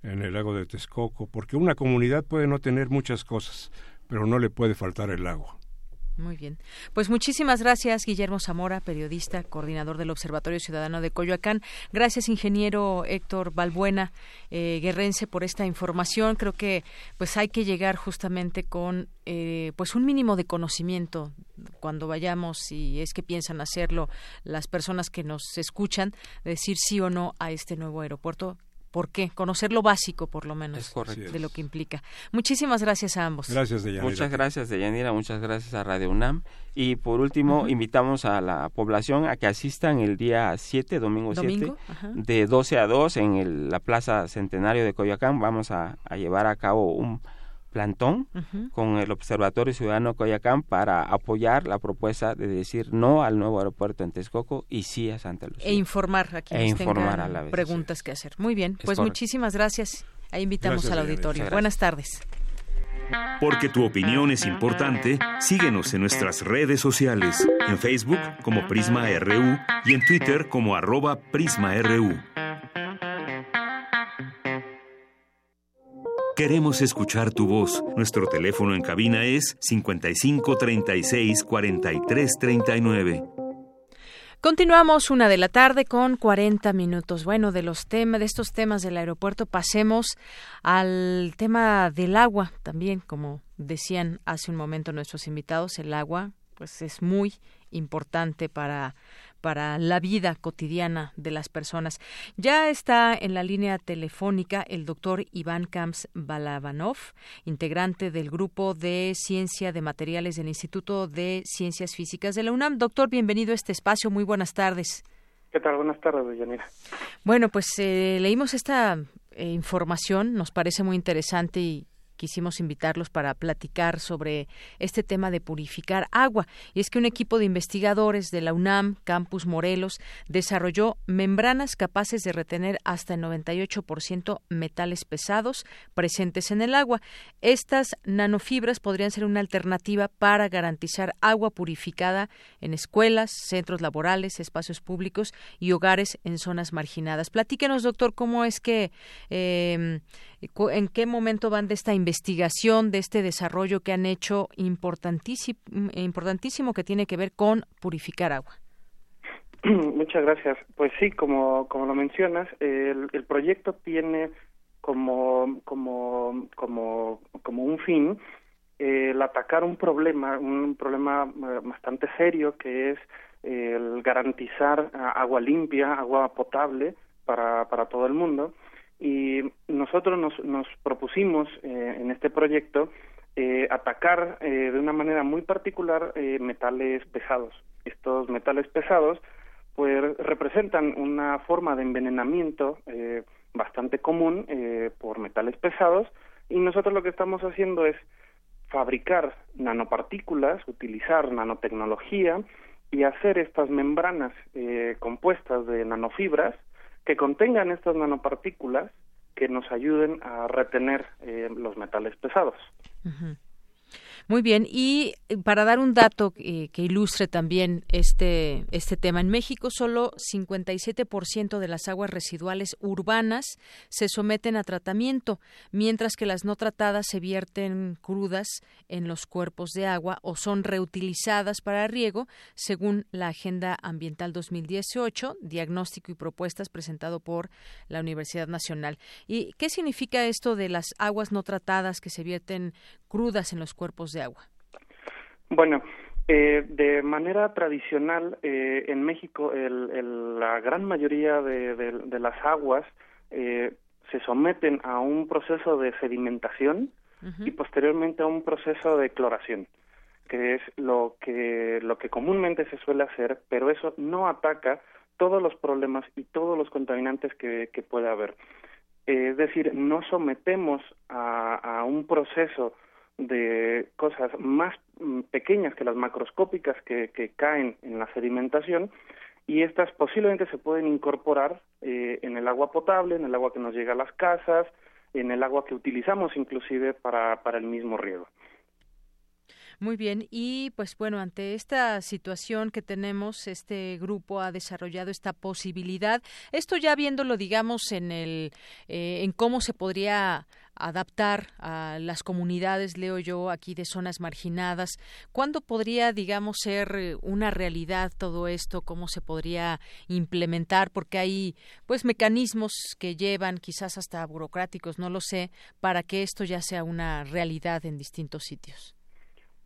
en el lago de Texcoco, porque una comunidad puede no tener muchas cosas, pero no le puede faltar el agua. Muy bien. Pues muchísimas gracias, Guillermo Zamora, periodista, coordinador del Observatorio Ciudadano de Coyoacán. Gracias, ingeniero Héctor Balbuena, eh, guerrense, por esta información. Creo que pues hay que llegar justamente con eh, pues un mínimo de conocimiento cuando vayamos, si es que piensan hacerlo, las personas que nos escuchan, decir sí o no a este nuevo aeropuerto por qué, conocer lo básico por lo menos de lo que implica. Muchísimas gracias a ambos. Gracias, Deyanira. Muchas gracias, Deyanira, muchas gracias a Radio UNAM. Y por último, invitamos a la población a que asistan el día 7, domingo, 7, de 12 a 2 en la Plaza Centenario de Coyoacán. Vamos a llevar a cabo un plantón con el Observatorio Ciudadano Coyacán para apoyar la propuesta de decir no al nuevo aeropuerto en Texcoco y sí a Santa Lucía. E informar a quienes e informar tengan a la vez, preguntas que hacer. Muy bien, pues muchísimas gracias. Ahí invitamos Gracias, al auditorio. Buenas tardes. Porque tu opinión es importante, síguenos en nuestras redes sociales, en Facebook como Prisma RU y en Twitter como arroba PrismaRU. Queremos escuchar tu voz. Nuestro teléfono en cabina es 55 36 43 39. Continuamos una de la tarde con 40 minutos. Bueno, de los temas, de estos temas del aeropuerto, pasemos al tema del agua también, como decían hace un momento nuestros invitados, el agua, pues es muy importante para para la vida cotidiana de las personas. Ya está en la línea telefónica el doctor Iván Camps Balabanov, integrante del grupo de ciencia de materiales del Instituto de Ciencias Físicas de la UNAM. Doctor, bienvenido a este espacio. Muy buenas tardes. ¿Qué tal? Buenas tardes, Yanira. Bueno, pues eh, leímos esta eh, información, nos parece muy interesante y quisimos invitarlos para platicar sobre este tema de purificar agua. Y es que un equipo de investigadores de la UNAM, Campus Morelos, desarrolló membranas capaces de retener hasta el 98% metales pesados presentes en el agua. Estas nanofibras podrían ser una alternativa para garantizar agua purificada en escuelas, centros laborales, espacios públicos y hogares en zonas marginadas. Platíquenos, doctor, cómo es que, eh, en qué momento van de esta investigación, de este desarrollo que han hecho importantísimo, importantísimo que tiene que ver con purificar agua. Muchas gracias. Pues sí, como, como lo mencionas, el, el proyecto tiene como, como, como, como un fin eh, el atacar un problema, un problema eh, bastante serio que es el garantizar ah, agua limpia, agua potable para, para todo el mundo. Y nosotros nos, nos propusimos eh, en este proyecto eh, atacar eh, de una manera muy particular eh, metales pesados. Estos metales pesados pues representan una forma de envenenamiento eh, bastante común eh, por metales pesados y nosotros lo que estamos haciendo es fabricar nanopartículas, utilizar nanotecnología y hacer estas membranas compuestas de nanofibras que contengan estas nanopartículas que nos ayuden a retener eh, los metales pesados. Muy bien, y eh, para dar un dato eh, que ilustre también este, este tema, en México solo 57% de las aguas residuales urbanas se someten a tratamiento, mientras que las no tratadas se vierten crudas en los cuerpos de agua o son reutilizadas para riego, según la Agenda Ambiental 2018, diagnóstico y propuestas presentado por la Universidad Nacional. ¿Y qué significa esto de las aguas no tratadas que se vierten crudas en los cuerpos de agua? Bueno, eh, de manera tradicional eh, en México el, el, la gran mayoría de, de, de las aguas eh, se someten a un proceso de sedimentación y posteriormente a un proceso de cloración que es lo que lo que comúnmente se suele hacer pero eso no ataca todos los problemas y todos los contaminantes que, que puede haber Eh, es decir no sometemos a, a un proceso de cosas más mm, pequeñas que las macroscópicas que, caen en la sedimentación y estas posiblemente se pueden incorporar eh, en el agua potable, en el agua que nos llega a las casas, en el agua que utilizamos inclusive para, para el mismo riego. Muy bien, y pues bueno, ante esta situación que tenemos, este grupo ha desarrollado esta posibilidad. Esto ya viéndolo, digamos, en el, eh, en cómo se podría adaptar a las comunidades, leo yo aquí de zonas marginadas. ¿Cuándo podría, digamos, ser una realidad todo esto? ¿Cómo se podría implementar? Porque hay, pues, mecanismos que llevan, quizás hasta burocráticos, no lo sé, para que esto ya sea una realidad en distintos sitios.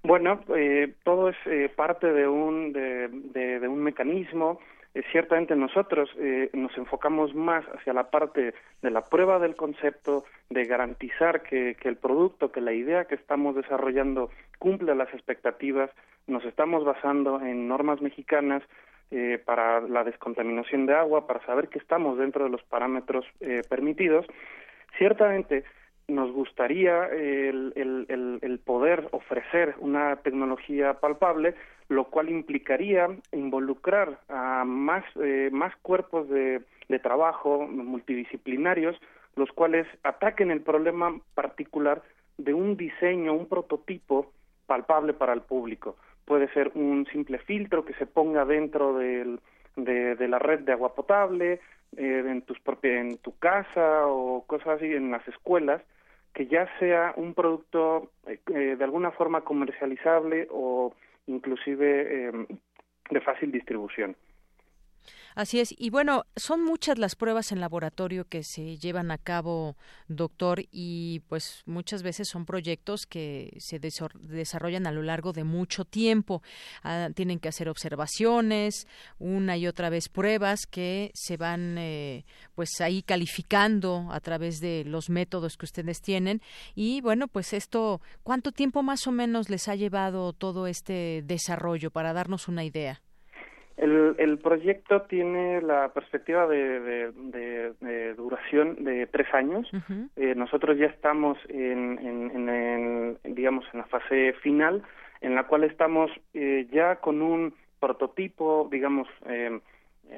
Bueno, eh, todo es eh, parte de un, de, un mecanismo. Eh, ciertamente nosotros nos enfocamos más hacia la parte de la prueba del concepto, de garantizar que, que el producto, que la idea que estamos desarrollando cumple las expectativas. Nos estamos basando en normas mexicanas para la descontaminación de agua, para saber que estamos dentro de los parámetros permitidos. Ciertamente, nos gustaría el, el, poder ofrecer una tecnología palpable, lo cual implicaría involucrar a más, eh, más cuerpos de, de trabajo multidisciplinarios, los cuales ataquen el problema particular de un diseño, un prototipo palpable para el público. Puede ser un simple filtro que se ponga dentro del, de, de la red de agua potable, eh, en, tus en tu casa o cosas así, en las escuelas, que ya sea un producto eh, de alguna forma comercializable o inclusive eh, de fácil distribución. Así es. Y bueno, son muchas las pruebas en laboratorio que se llevan a cabo, doctor, y pues muchas veces son proyectos que se desarrollan a lo largo de mucho tiempo. Ah, tienen que hacer observaciones, una y otra vez pruebas que se van eh, pues ahí calificando a través de los métodos que ustedes tienen. Y bueno, pues esto, ¿cuánto tiempo más o menos les ha llevado todo este desarrollo para darnos una idea? El, el proyecto tiene la perspectiva de, de, duración de tres años. eh, nosotros ya estamos en, en, en, digamos, en la fase final, en la cual estamos eh, ya con un prototipo, digamos, eh,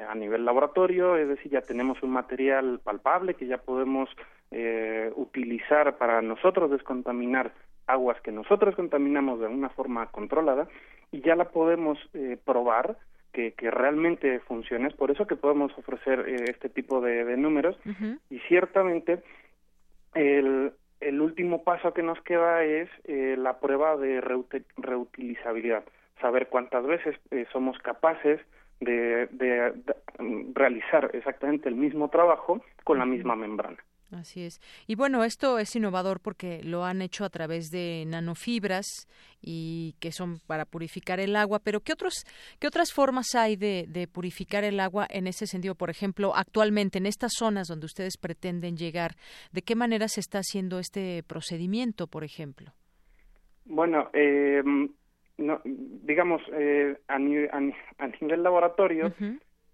a nivel laboratorio, es decir, ya tenemos un material palpable que ya podemos eh, utilizar para nosotros descontaminar aguas que nosotros contaminamos de una forma controlada y ya la podemos eh, probar que, que realmente funcione. Es por eso que podemos ofrecer eh, este tipo de, números. Y ciertamente el, el último paso que nos queda es eh, la prueba de reutilizabilidad. Saber cuántas veces eh, somos capaces de, de, realizar exactamente el mismo trabajo con la misma membrana. Así es. Y bueno, esto es innovador porque lo han hecho a través de nanofibras y que son para purificar el agua, pero ¿qué, otros, qué otras formas hay de, de purificar el agua en ese sentido? Por ejemplo, actualmente en estas zonas donde ustedes pretenden llegar, ¿de qué manera se está haciendo este procedimiento, por ejemplo? Bueno, eh, no, digamos, eh, a, nivel laboratorio,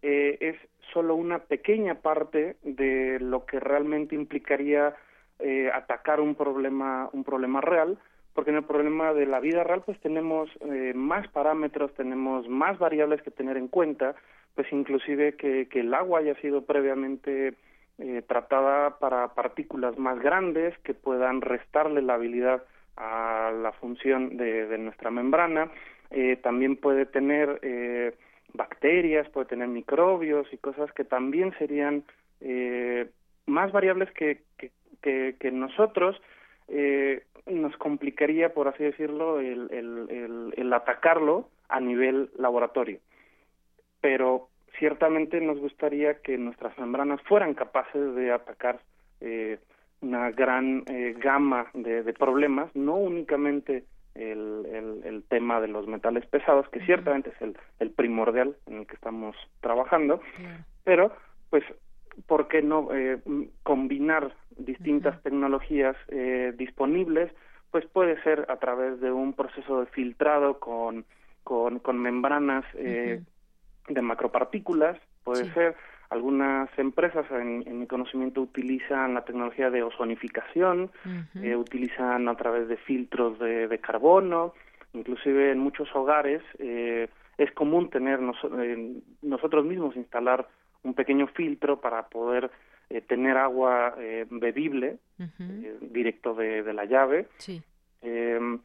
eh, es solo una pequeña parte de lo que realmente implicaría eh, atacar un problema un problema real porque en el problema de la vida real pues tenemos eh, más parámetros tenemos más variables que tener en cuenta pues inclusive que, el agua haya sido previamente eh, tratada para partículas más grandes que puedan restarle la habilidad a la función de, de nuestra membrana. Eh, también puede tener eh, bacterias, puede tener microbios y cosas que también serían eh, más variables que, que, que, nosotros eh, nos complicaría, por así decirlo, el, el, el, atacarlo a nivel laboratorio. Pero ciertamente nos gustaría que nuestras membranas fueran capaces de atacar eh, una gran eh, gama de, problemas, no únicamente el, el, tema de los metales pesados, que ciertamente es el, el, primordial en el que estamos trabajando, pero pues, ¿por qué no eh, combinar distintas tecnologías eh, disponibles? Pues puede ser a través de un proceso de filtrado con, con, con membranas eh, de macropartículas, puede ser algunas empresas, en, mi conocimiento, utilizan la tecnología de ozonificación, eh, utilizan a través de filtros de, carbono, inclusive en muchos hogares eh, es común tener nosotros mismos instalar un pequeño filtro para poder eh, tener agua eh, bebible eh, directo de, de, la llave. Sí. Em,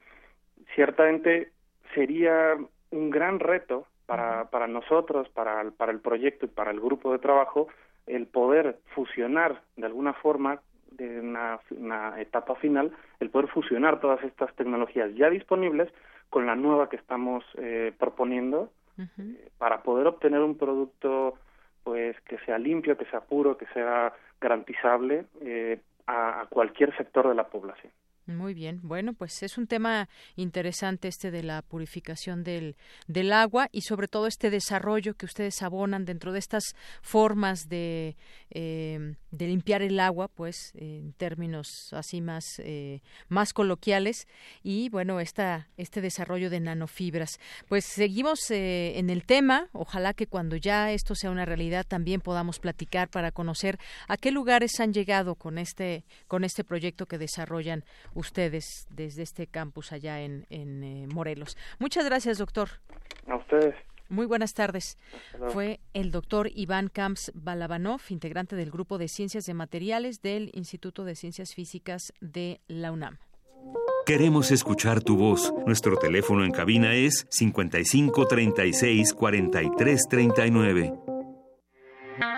ciertamente sería un gran reto para, para nosotros, para el, para el proyecto y para el grupo de trabajo, el poder fusionar de alguna forma de una, una, etapa final, el poder fusionar todas estas tecnologías ya disponibles con la nueva que estamos eh, proponiendo eh, para poder obtener un producto pues que sea limpio, que sea puro, que sea garantizable eh, a cualquier sector de la población. Muy bien. Bueno, pues es un tema interesante este de la purificación del, del agua y sobre todo este desarrollo que ustedes abonan dentro de estas formas de, eh, de limpiar el agua, pues en términos así más, eh, más coloquiales y bueno, esta, este desarrollo de nanofibras. Pues seguimos eh, en el tema. Ojalá que cuando ya esto sea una realidad también podamos platicar para conocer a qué lugares han llegado con este, con este proyecto que desarrollan ustedes desde este campus allá en, en eh, Morelos. Muchas gracias, doctor. A ustedes. Muy buenas tardes. Fue el doctor Iván Camps Balabanov, integrante del Grupo de Ciencias de Materiales del Instituto de Ciencias Físicas de la UNAM. Queremos escuchar tu voz. Nuestro teléfono en cabina es 55 36 43 39.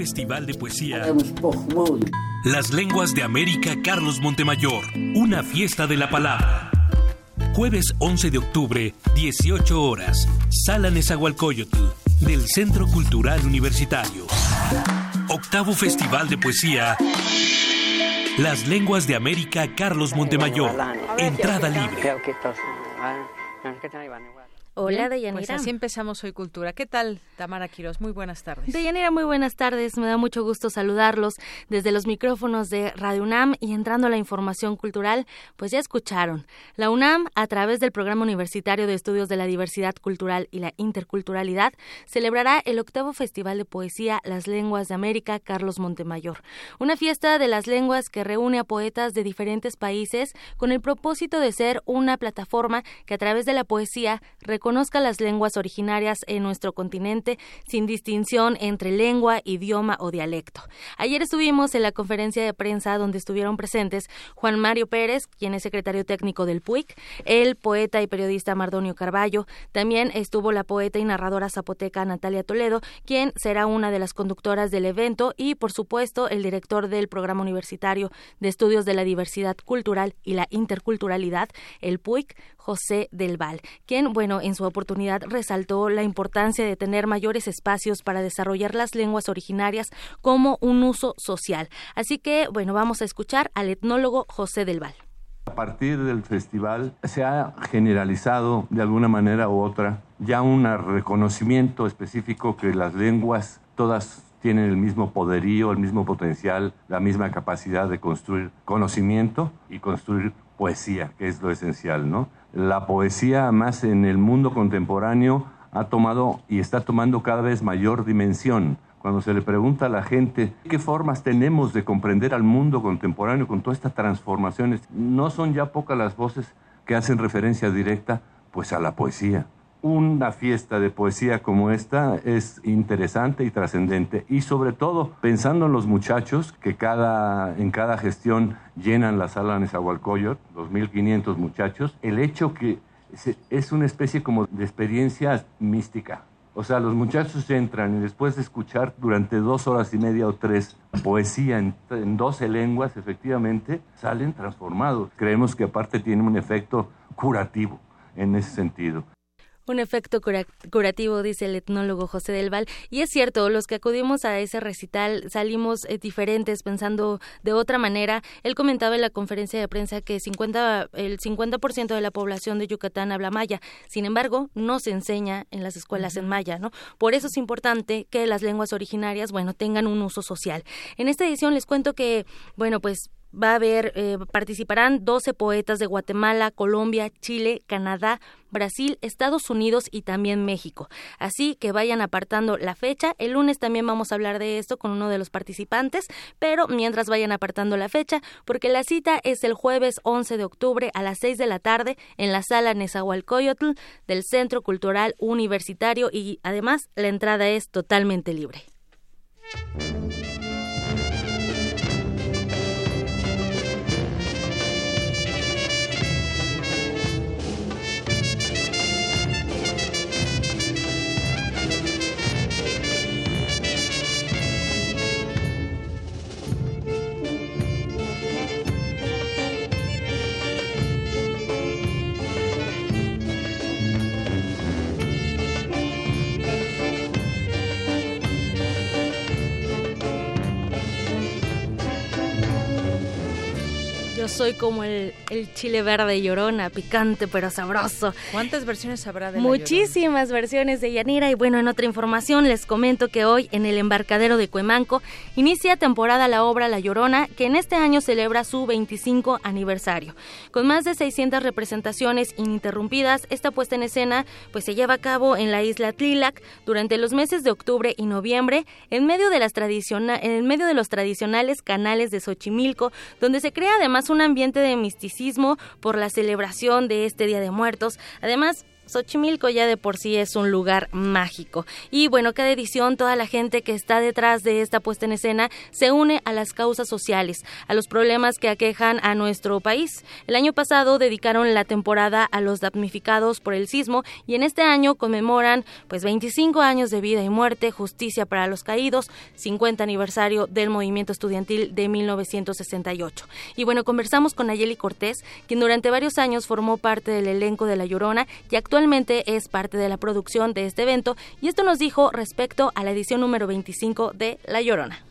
Festival de Poesía. Las Lenguas de América Carlos Montemayor, una fiesta de la palabra. Jueves 11 de octubre, 18 horas, Sala Nezahualcóyotl, del Centro Cultural Universitario. Octavo Festival de Poesía. Las Lenguas de América Carlos Montemayor. Entrada libre. Hola, Deyanira. Pues así empezamos hoy Cultura. ¿Qué tal, Tamara Quiroz? Muy buenas tardes. Deyanira, muy buenas tardes. Me da mucho gusto saludarlos desde los micrófonos de Radio UNAM y entrando a la información cultural, pues ya escucharon. La UNAM, a través del Programa Universitario de Estudios de la Diversidad Cultural y la Interculturalidad, celebrará el octavo Festival de Poesía Las Lenguas de América Carlos Montemayor. Una fiesta de las lenguas que reúne a poetas de diferentes países con el propósito de ser una plataforma que a través de la poesía conozca las lenguas originarias en nuestro continente sin distinción entre lengua, idioma o dialecto. Ayer estuvimos en la conferencia de prensa donde estuvieron presentes Juan Mario Pérez, quien es secretario técnico del PUIC, el poeta y periodista Mardonio Carballo, también estuvo la poeta y narradora zapoteca Natalia Toledo, quien será una de las conductoras del evento y, por supuesto, el director del Programa Universitario de Estudios de la Diversidad Cultural y la Interculturalidad, el PUIC, José del Val, quien, bueno, en su oportunidad resaltó la importancia de tener mayores espacios para desarrollar las lenguas originarias como un uso social. Así que, bueno, vamos a escuchar al etnólogo José del Val. A partir del festival se ha generalizado de alguna manera u otra ya un reconocimiento específico que las lenguas todas tienen el mismo poderío, el mismo potencial, la misma capacidad de construir conocimiento y construir poesía, que es lo esencial, ¿no? La poesía más en el mundo contemporáneo ha tomado y está tomando cada vez mayor dimensión. Cuando se le pregunta a la gente qué formas tenemos de comprender al mundo contemporáneo con todas estas transformaciones, no son ya pocas las voces que hacen referencia directa pues a la poesía una fiesta de poesía como esta es interesante y trascendente y sobre todo pensando en los muchachos que cada, en cada gestión llenan la sala Nezahualcóyotl, 2.500 muchachos, el hecho que es una especie como de experiencia mística. O sea, los muchachos entran y después de escuchar durante dos horas y media o tres poesía en, en 12 lenguas, efectivamente, salen transformados. Creemos que aparte tiene un efecto curativo en ese sentido. Un efecto curativo, dice el etnólogo José del Val. Y es cierto, los que acudimos a ese recital salimos eh, diferentes, pensando de otra manera. Él comentaba en la conferencia de prensa que 50, el 50% de la población de Yucatán habla maya. Sin embargo, no se enseña en las escuelas en maya, ¿no? Por eso es importante que las lenguas originarias, bueno, tengan un uso social. En esta edición les cuento que, bueno, pues va a haber, eh, participarán 12 poetas de Guatemala, Colombia, Chile, Canadá, Brasil, Estados Unidos y también México. Así que vayan apartando la fecha. El lunes también vamos a hablar de esto con uno de los participantes, pero mientras vayan apartando la fecha, porque la cita es el jueves 11 de octubre a las 6 de la tarde en la sala Nezahualcóyotl del Centro Cultural Universitario y además la entrada es totalmente libre. Yo soy como el, chile verde llorona, picante pero sabroso. ¿Cuántas versiones habrá de Muchísimas versiones de Yanira. Y bueno, en otra información les comento que hoy en el embarcadero de Cuemanco inicia temporada la obra La Llorona, que en este año celebra su 25 aniversario. Con más de 600 representaciones ininterrumpidas, esta puesta en escena pues se lleva a cabo en la isla Tlilac durante los meses de octubre y noviembre, en medio de, las en el medio de los tradicionales canales de Xochimilco, donde se crea además un ambiente de misticismo por la celebración de este Día de Muertos. Además, Xochimilco ya de por sí es un lugar mágico. Y bueno, cada edición, toda la gente que está detrás de esta puesta en escena se une a las causas sociales, a los problemas que aquejan a nuestro país. El año pasado dedicaron la temporada a los damnificados por el sismo y en este año conmemoran pues 25 años de vida y muerte, justicia para los caídos, 50 aniversario del movimiento estudiantil de 1968. Y bueno, conversamos con Ayeli Cortés, quien durante varios años formó parte del elenco de La Llorona y actualmente es parte de la producción de este evento y esto nos dijo respecto a la edición número 25 de La Llorona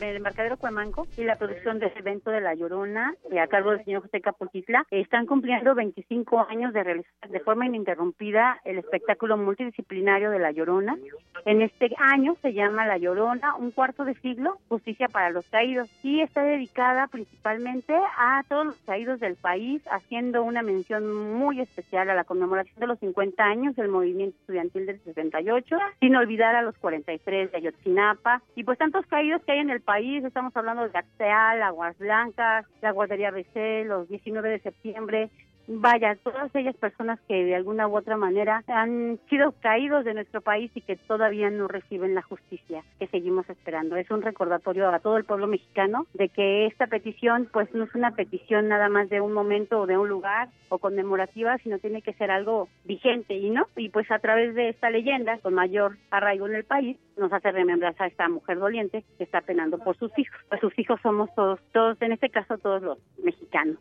el embarcadero Cuemanco y la producción de ese evento de La Llorona, eh, a cargo del señor José Capotitla, están cumpliendo 25 años de realizar de forma ininterrumpida el espectáculo multidisciplinario de La Llorona. En este año se llama La Llorona, un cuarto de siglo, justicia para los caídos, y está dedicada principalmente a todos los caídos del país, haciendo una mención muy especial a la conmemoración de los 50 años del movimiento estudiantil del 68, sin olvidar a los 43 de Ayotzinapa, y pues tantos caídos que hay en el país, estamos hablando de Axeal, Aguas Blancas, la Guardería BC, los 19 de septiembre, vaya, todas ellas personas que de alguna u otra manera han sido caídos de nuestro país y que todavía no reciben la justicia que seguimos esperando. Es un recordatorio a todo el pueblo mexicano de que esta petición pues no es una petición nada más de un momento o de un lugar o conmemorativa, sino tiene que ser algo vigente y no. Y pues a través de esta leyenda con mayor arraigo en el país, nos hace remembrar a esta mujer doliente que está penando por sus hijos. Pues sus hijos somos todos, todos, en este caso todos los mexicanos.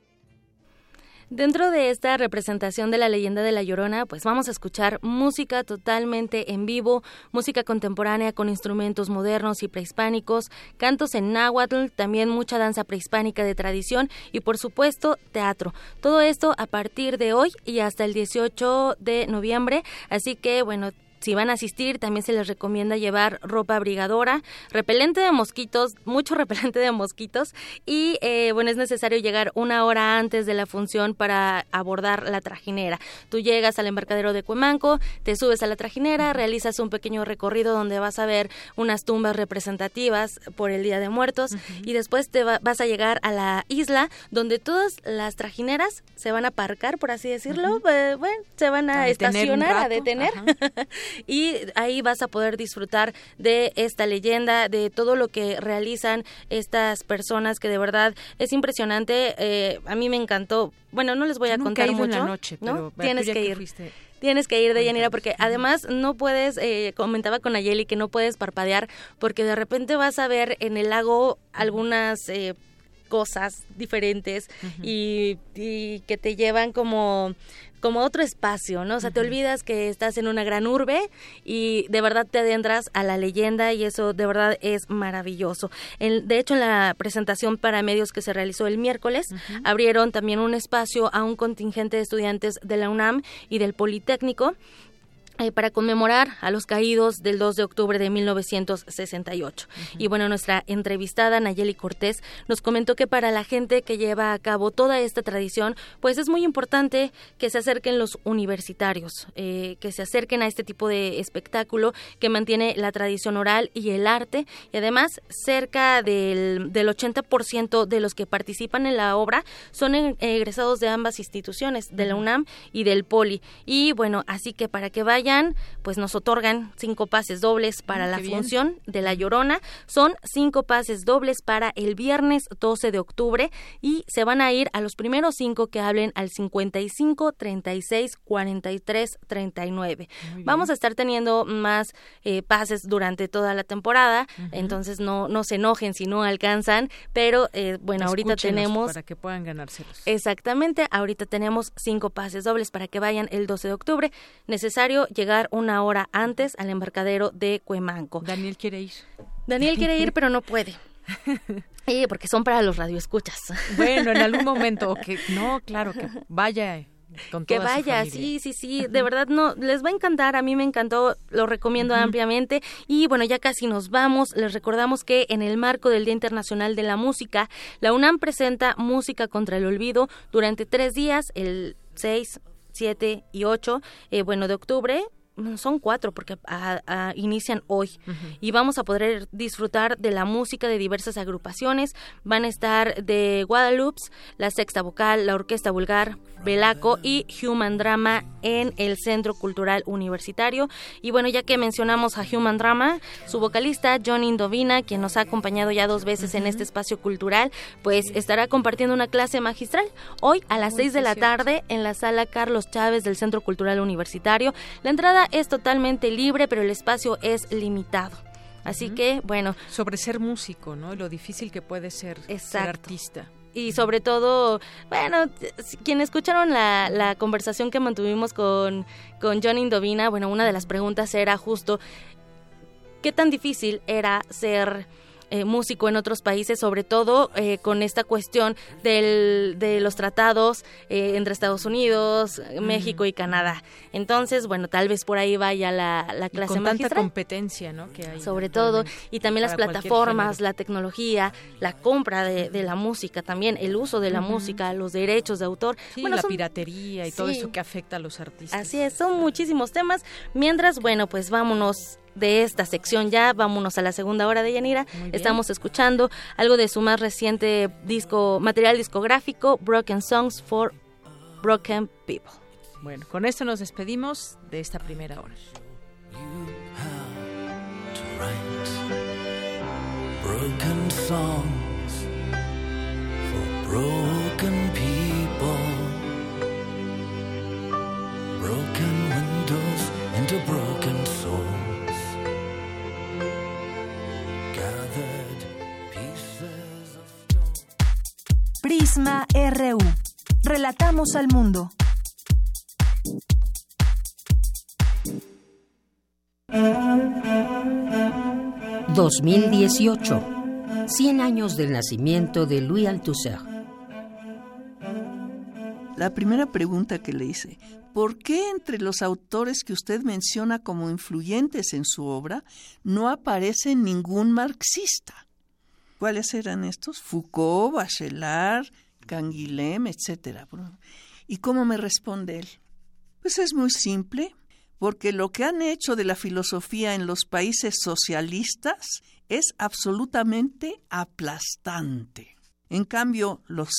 Dentro de esta representación de la leyenda de La Llorona, pues vamos a escuchar música totalmente en vivo, música contemporánea con instrumentos modernos y prehispánicos, cantos en náhuatl, también mucha danza prehispánica de tradición y por supuesto teatro. Todo esto a partir de hoy y hasta el 18 de noviembre, así que bueno, si van a asistir, también se les recomienda llevar ropa abrigadora, repelente de mosquitos, mucho repelente de mosquitos y eh, bueno, es necesario llegar una hora antes de la función para abordar la trajinera. Tú llegas al embarcadero de Cuemanco, te subes a la trajinera, realizas un pequeño recorrido donde vas a ver unas tumbas representativas por el Día de Muertos y después te vas a llegar a la isla donde todas las trajineras se van a aparcar, por así decirlo, eh, bueno, se van a, estacionar, a detener. y ahí vas a poder disfrutar de esta leyenda, de todo lo que realizan estas personas que de verdad es impresionante. Eh, a mí me encantó. Bueno, no les voy a contar mucho. noche, ¿no? Tienes que ir. Tienes que ir de Yanira porque además no puedes, eh, comentaba con Ayeli que no puedes parpadear porque de repente vas a ver en el lago algunas eh, cosas diferentes y, y que te llevan como como otro espacio, ¿no? O sea, te olvidas que estás en una gran urbe y de verdad te adentras a la leyenda y eso de verdad es maravilloso. de hecho, en la presentación para medios que se realizó el miércoles, abrieron también un espacio a un contingente de estudiantes de la UNAM y del Politécnico eh, para conmemorar a los caídos del 2 de octubre de 1968. Y bueno, nuestra entrevistada Nayeli Cortés nos comentó que para la gente que lleva a cabo toda esta tradición, pues es muy importante que se acerquen los universitarios, eh, que se acerquen a este tipo de espectáculo que mantiene la tradición oral y el arte. Y además, cerca del, del 80% de los que participan en la obra son egresados de ambas instituciones, de la UNAM y del Poli. Y bueno, así que para que vayan pues nos otorgan cinco pases dobles para mm, la función de La Llorona. Son cinco pases dobles para el viernes 12 de octubre y se van a ir a los primeros cinco que hablen al 55 36 43 39. Vamos a estar teniendo más eh, pases durante toda la temporada, entonces no, no se enojen si no alcanzan, pero eh, bueno, ahorita tenemos... Para que puedan ganárselos. Exactamente, ahorita tenemos cinco pases dobles para que vayan el 12 de octubre. Necesario llegar una hora antes al embarcadero de Cuemanco. Daniel quiere ir. Daniel quiere ir, pero no puede. Sí, porque son para los radioescuchas. Bueno, en algún momento, que no, claro, que vaya con que vaya, sí, sí, sí, de verdad no, les va a encantar, a mí me encantó, lo recomiendo ampliamente y bueno, ya casi nos vamos, les recordamos que en el marco del Día Internacional de la Música, la UNAM presenta Música contra el Olvido durante tres días, el 6, 7 y 8, eh, bueno, de octubre, son cuatro porque inician hoy y vamos a poder disfrutar de la música de diversas agrupaciones. Van a estar de Guadalupe, la Sexta Vocal, la Orquesta Vulgar, Belaco y Human Drama en el Centro Cultural Universitario. Y bueno, ya que mencionamos a Human Drama, su vocalista John Indovina, quien nos ha acompañado ya dos veces en este espacio cultural, pues estará compartiendo una clase magistral hoy a las seis de la tarde en la sala Carlos Chávez del Centro Cultural Universitario. La entrada es totalmente libre, pero el espacio es limitado. Así que, bueno. Sobre ser músico, ¿no? Lo difícil que puede ser ser artista. Y sobre todo, bueno, quienes escucharon la, la conversación que mantuvimos con, con John Indovina, bueno, una de las preguntas era justo, ¿qué tan difícil era ser eh, músico en otros países, sobre todo eh, con esta cuestión del, de los tratados eh, entre Estados Unidos, México y Canadá. Entonces, bueno, tal vez por ahí vaya la, la clase y con tanta competencia, ¿no? Que hay sobre todo, y también las plataformas, la tecnología, la compra de, de, la música también, el uso de la música, los derechos de autor. bueno, la piratería y todo eso que afecta a los artistas. Así es, son muchísimos temas. Mientras, bueno, pues vámonos de esta sección ya. Vámonos a la segunda hora de Yanira. Estamos escuchando algo de su más reciente disco, material discográfico, Broken Songs for Broken People. Bueno, con esto nos despedimos de esta primera hora. Broken songs for broken people. Broken Prisma RU. Relatamos al mundo. ...2018... 100 años del nacimiento de Louis Althusser. La primera pregunta que le hice, ¿por qué entre los autores que usted menciona como influyentes en su obra no aparece ningún marxista? ¿Cuáles eran estos? Foucault, Bachelard, Canguilhem, etc. ¿Y cómo me responde él? Pues es muy simple, porque lo que han hecho de la filosofía en los países socialistas es absolutamente aplastante. En cambio, los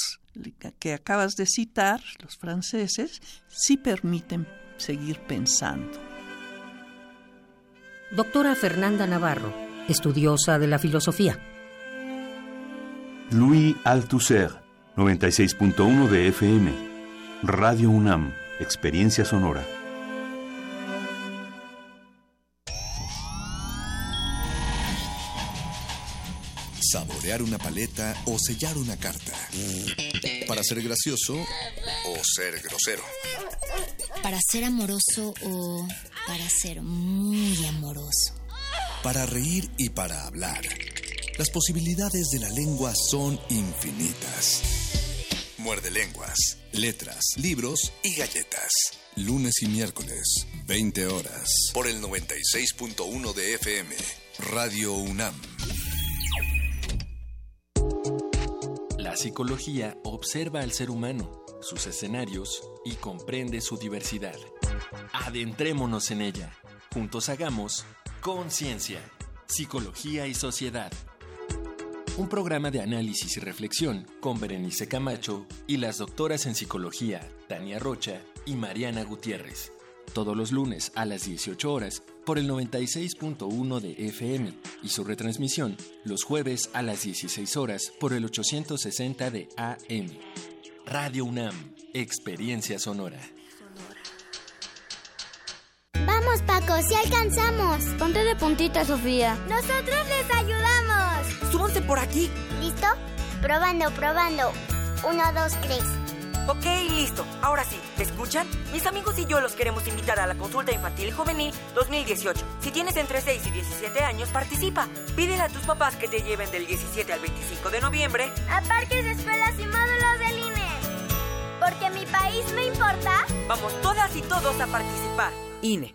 que acabas de citar, los franceses, sí permiten seguir pensando. Doctora Fernanda Navarro, estudiosa de la filosofía. Louis Althusser, 96.1 de FM. Radio UNAM, Experiencia Sonora. Saborea colorear una paleta o sellar una carta. Para ser gracioso o ser grosero. Para ser amoroso o para ser muy amoroso. Para reír y para hablar. Las posibilidades de la lengua son infinitas. Muerde lenguas, letras, libros y galletas. Lunes y miércoles, 20 horas. Por el 96.1 de FM. Radio UNAM. La psicología observa al ser humano, sus escenarios y comprende su diversidad. Adentrémonos en ella. Juntos hagamos Conciencia, Psicología y Sociedad. Un programa de análisis y reflexión con Berenice Camacho y las doctoras en psicología Tania Rocha y Mariana Gutiérrez. Todos los lunes a las 18 horas por el 96.1 de FM y su retransmisión los jueves a las 16 horas por el 860 de AM. Radio UNAM, Experiencia Sonora. Vamos, Paco, si alcanzamos. Ponte de puntita, Sofía. Nosotros les ayudamos. Súbanse por aquí. ¿Listo? Probando, probando. Uno, dos, tres. Ok, listo. Ahora sí, ¿me escuchan? Mis amigos y yo los queremos invitar a la consulta infantil y juvenil 2018. Si tienes entre 6 y 17 años, participa. Pídele a tus papás que te lleven del 17 al 25 de noviembre a parques, escuelas y módulos del INE. Porque mi país me importa. Vamos todas y todos a participar. INE.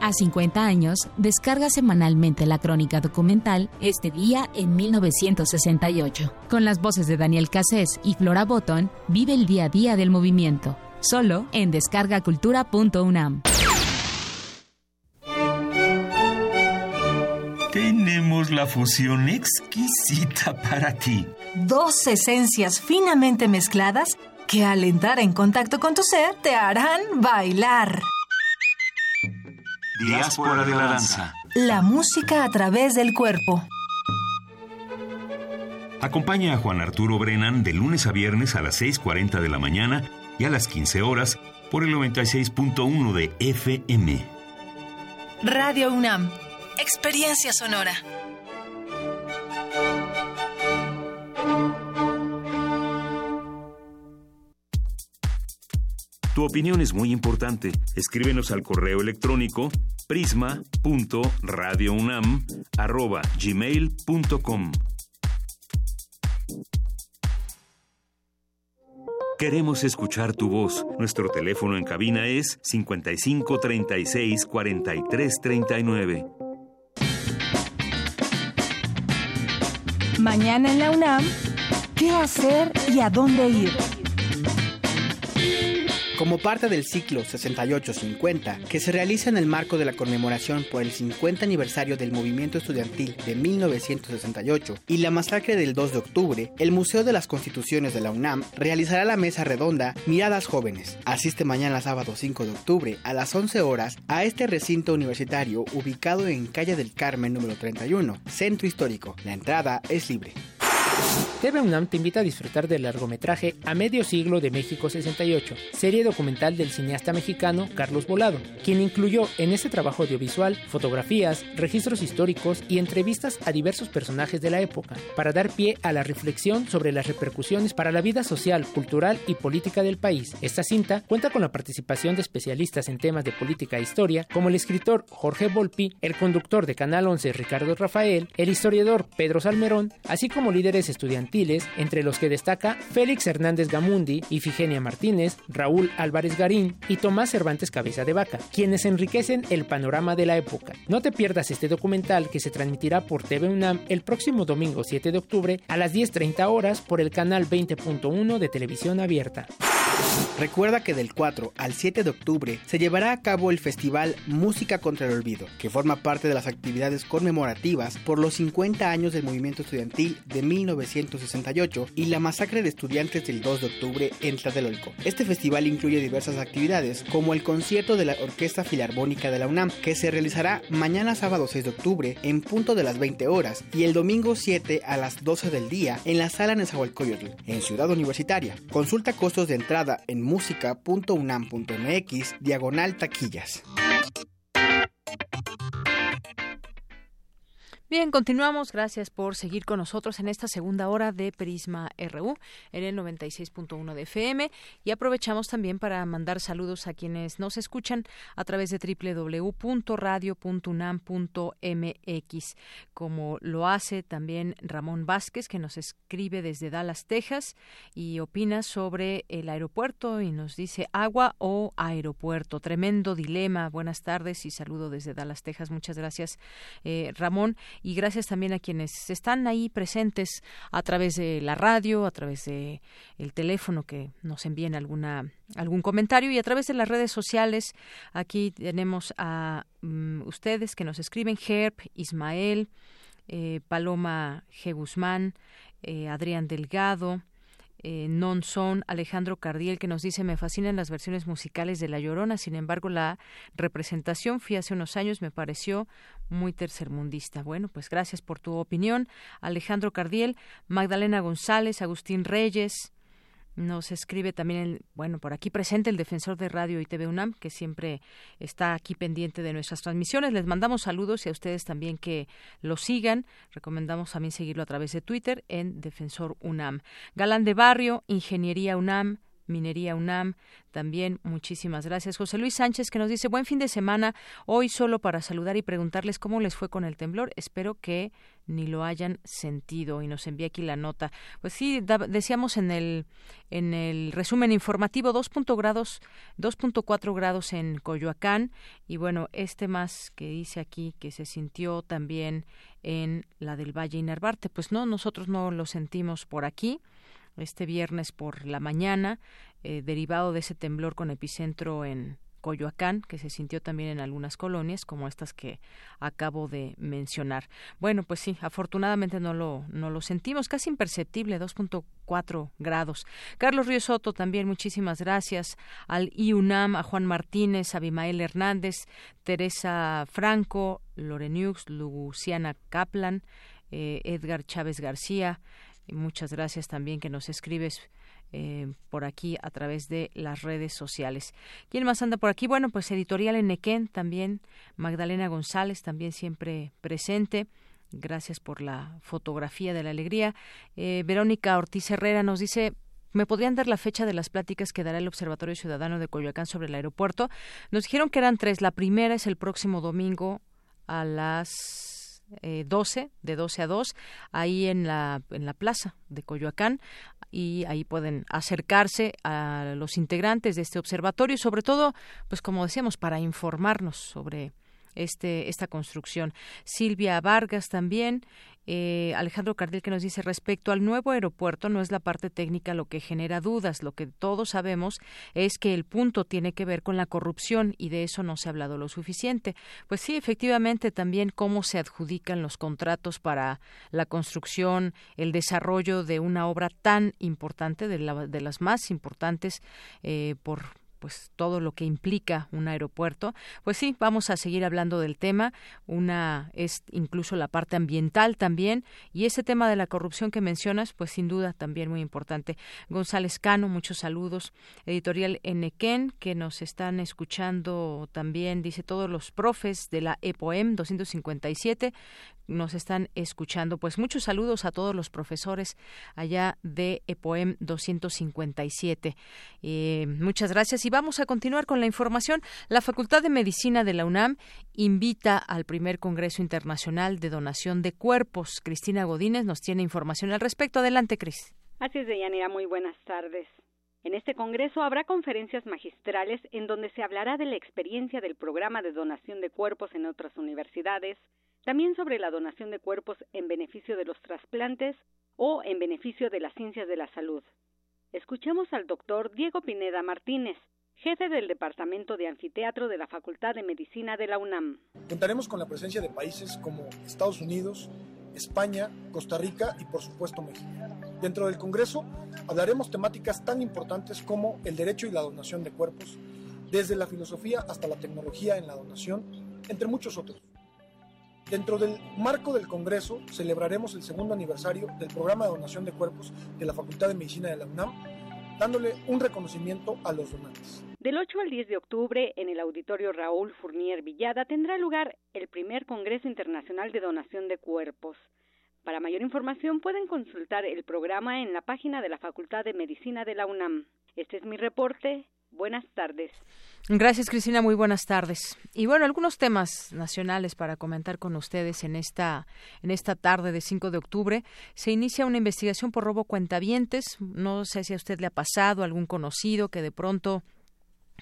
A 50 años, descarga semanalmente la crónica documental Este día en 1968. Con las voces de Daniel Cassés y Flora Botton, vive el día a día del movimiento. Solo en descargacultura.unam. Tenemos la fusión exquisita para ti. Dos esencias finamente mezcladas que al entrar en contacto con tu ser te harán bailar. Diáspora de la danza. La música a través del cuerpo. Acompaña a Juan Arturo Brennan de lunes a viernes a las 6.40 de la mañana y a las 15 horas por el 96.1 de FM. Radio UNAM. Experiencia sonora. Tu opinión es muy importante. Escríbenos al correo electrónico prisma.radiounam@gmail.com. Queremos escuchar tu voz. Nuestro teléfono en cabina es 55 36 43 39. Mañana en la UNAM, ¿qué hacer y a dónde ir? Como parte del ciclo 68-50, que se realiza en el marco de la conmemoración por el 50 aniversario del movimiento estudiantil de 1968 y la masacre del 2 de octubre, el Museo de las Constituciones de la UNAM realizará la mesa redonda Miradas Jóvenes. Asiste mañana sábado 5 de octubre a las 11 horas a este recinto universitario ubicado en Calle del Carmen número 31, Centro Histórico. La entrada es libre. TV UNAM te invita a disfrutar del largometraje A Medio Siglo de México 68, serie documental del cineasta mexicano Carlos Volado, quien incluyó en este trabajo audiovisual fotografías, registros históricos y entrevistas a diversos personajes de la época, para dar pie a la reflexión sobre las repercusiones para la vida social, cultural y política del país. Esta cinta cuenta con la participación de especialistas en temas de política e historia, como el escritor Jorge Volpi, el conductor de Canal 11 Ricardo Rafael, el historiador Pedro Salmerón, así como líderes estudiantiles, entre los que destaca Félix Hernández Gamundi, Ifigenia Martínez, Raúl Álvarez Garín y Tomás Cervantes Cabeza de Vaca, quienes enriquecen el panorama de la época. No te pierdas este documental que se transmitirá por TV UNAM el próximo domingo 7 de octubre a las 10.30 horas por el canal 20.1 de televisión abierta. Recuerda que del 4 al 7 de octubre se llevará a cabo el festival Música contra el Olvido, que forma parte de las actividades conmemorativas por los 50 años del movimiento estudiantil de 1968 y la masacre de estudiantes del 2 de octubre en Tlatelolco. Este festival incluye diversas actividades, como el concierto de la Orquesta Filarmónica de la UNAM, que se realizará mañana sábado 6 de octubre en punto de las 20 horas y el domingo 7 a las 12 del día en la sala Nezahualcóyotl, en Ciudad Universitaria. Consulta costos de entrada en música.unam.mx diagonal taquillas. Bien, continuamos. Gracias por seguir con nosotros en esta segunda hora de Prisma RU en el 96.1 de FM y aprovechamos también para mandar saludos a quienes nos escuchan a través de www.radio.unam.mx, como lo hace también Ramón Vázquez, que nos escribe desde Dallas, Texas y opina sobre el aeropuerto y nos dice agua o aeropuerto. Tremendo dilema. Buenas tardes y saludo desde Dallas, Texas. Muchas gracias, eh, Ramón y gracias también a quienes están ahí presentes a través de la radio, a través de el teléfono que nos envíen alguna algún comentario y a través de las redes sociales. Aquí tenemos a mm, ustedes que nos escriben Herb, Ismael, eh, Paloma G. Guzmán, eh, Adrián Delgado, eh, non son Alejandro Cardiel que nos dice me fascinan las versiones musicales de La Llorona, sin embargo la representación fui hace unos años me pareció muy tercermundista. Bueno, pues gracias por tu opinión, Alejandro Cardiel, Magdalena González, Agustín Reyes, nos escribe también, bueno, por aquí presente el defensor de Radio y TV UNAM, que siempre está aquí pendiente de nuestras transmisiones. Les mandamos saludos y a ustedes también que lo sigan. Recomendamos también seguirlo a través de Twitter en Defensor UNAM. Galán de Barrio, Ingeniería UNAM, Minería UNAM. También muchísimas gracias. José Luis Sánchez que nos dice buen fin de semana. Hoy solo para saludar y preguntarles cómo les fue con el temblor. Espero que ni lo hayan sentido y nos envía aquí la nota. Pues sí, decíamos en el en el resumen informativo 2.4 grados 2.4 grados en Coyoacán y bueno, este más que dice aquí que se sintió también en la del Valle Inarbarte, pues no, nosotros no lo sentimos por aquí este viernes por la mañana, eh, derivado de ese temblor con epicentro en Coyoacán, que se sintió también en algunas colonias, como estas que acabo de mencionar. Bueno, pues sí, afortunadamente no lo, no lo sentimos, casi imperceptible, 2.4 grados. Carlos Río Soto también, muchísimas gracias. Al IUNAM, a Juan Martínez, a Abimael Hernández, Teresa Franco, Loreniux, Luciana Kaplan, eh, Edgar Chávez García, muchas gracias también que nos escribes eh, por aquí a través de las redes sociales. ¿Quién más anda por aquí? Bueno, pues Editorial Enequén también, Magdalena González también siempre presente. Gracias por la fotografía de la alegría. Eh, Verónica Ortiz Herrera nos dice, ¿Me podrían dar la fecha de las pláticas que dará el Observatorio Ciudadano de Coyoacán sobre el aeropuerto? Nos dijeron que eran tres. La primera es el próximo domingo a las eh, 12, de 12 a 2, ahí en la, en la plaza de Coyoacán y ahí pueden acercarse a los integrantes de este observatorio y sobre todo, pues como decíamos, para informarnos sobre este, esta construcción. Silvia Vargas también eh, Alejandro Cardel que nos dice respecto al nuevo aeropuerto no es la parte técnica lo que genera dudas, lo que todos sabemos es que el punto tiene que ver con la corrupción y de eso no se ha hablado lo suficiente. Pues sí, efectivamente también cómo se adjudican los contratos para la construcción, el desarrollo de una obra tan importante, de, de las más importantes eh, por pues todo lo que implica un aeropuerto. Pues sí, vamos a seguir hablando del tema. Una es incluso la parte ambiental también y ese tema de la corrupción que mencionas, pues sin duda también muy importante. González Cano, muchos saludos. Editorial Enequén que nos están escuchando también dice todos los profes de la EPOEM 257 nos están escuchando. Pues muchos saludos a todos los profesores allá de EPOEM 257. Eh, muchas gracias y vamos a continuar con la información. La Facultad de Medicina de la UNAM invita al primer Congreso Internacional de Donación de Cuerpos. Cristina Godínez nos tiene información al respecto. Adelante, Cris. Así es, Deyanira. Muy buenas tardes. En este Congreso habrá conferencias magistrales en donde se hablará de la experiencia del programa de donación de cuerpos en otras universidades, también sobre la donación de cuerpos en beneficio de los trasplantes o en beneficio de las ciencias de la salud. Escuchemos al doctor Diego Pineda Martínez, jefe del Departamento de Anfiteatro de la Facultad de Medicina de la UNAM. Contaremos con la presencia de países como Estados Unidos, España, Costa Rica y por supuesto México. Dentro del Congreso hablaremos temáticas tan importantes como el derecho y la donación de cuerpos, desde la filosofía hasta la tecnología en la donación, entre muchos otros. Dentro del marco del Congreso celebraremos el segundo aniversario del programa de donación de cuerpos de la Facultad de Medicina de la UNAM, dándole un reconocimiento a los donantes. Del 8 al 10 de octubre, en el auditorio Raúl Fournier Villada, tendrá lugar el primer Congreso Internacional de Donación de Cuerpos. Para mayor información pueden consultar el programa en la página de la Facultad de Medicina de la UNAM. Este es mi reporte. Buenas tardes. Gracias, Cristina. Muy buenas tardes. Y bueno, algunos temas nacionales para comentar con ustedes en esta en esta tarde de 5 de octubre. Se inicia una investigación por robo cuentavientes. No sé si a usted le ha pasado algún conocido que de pronto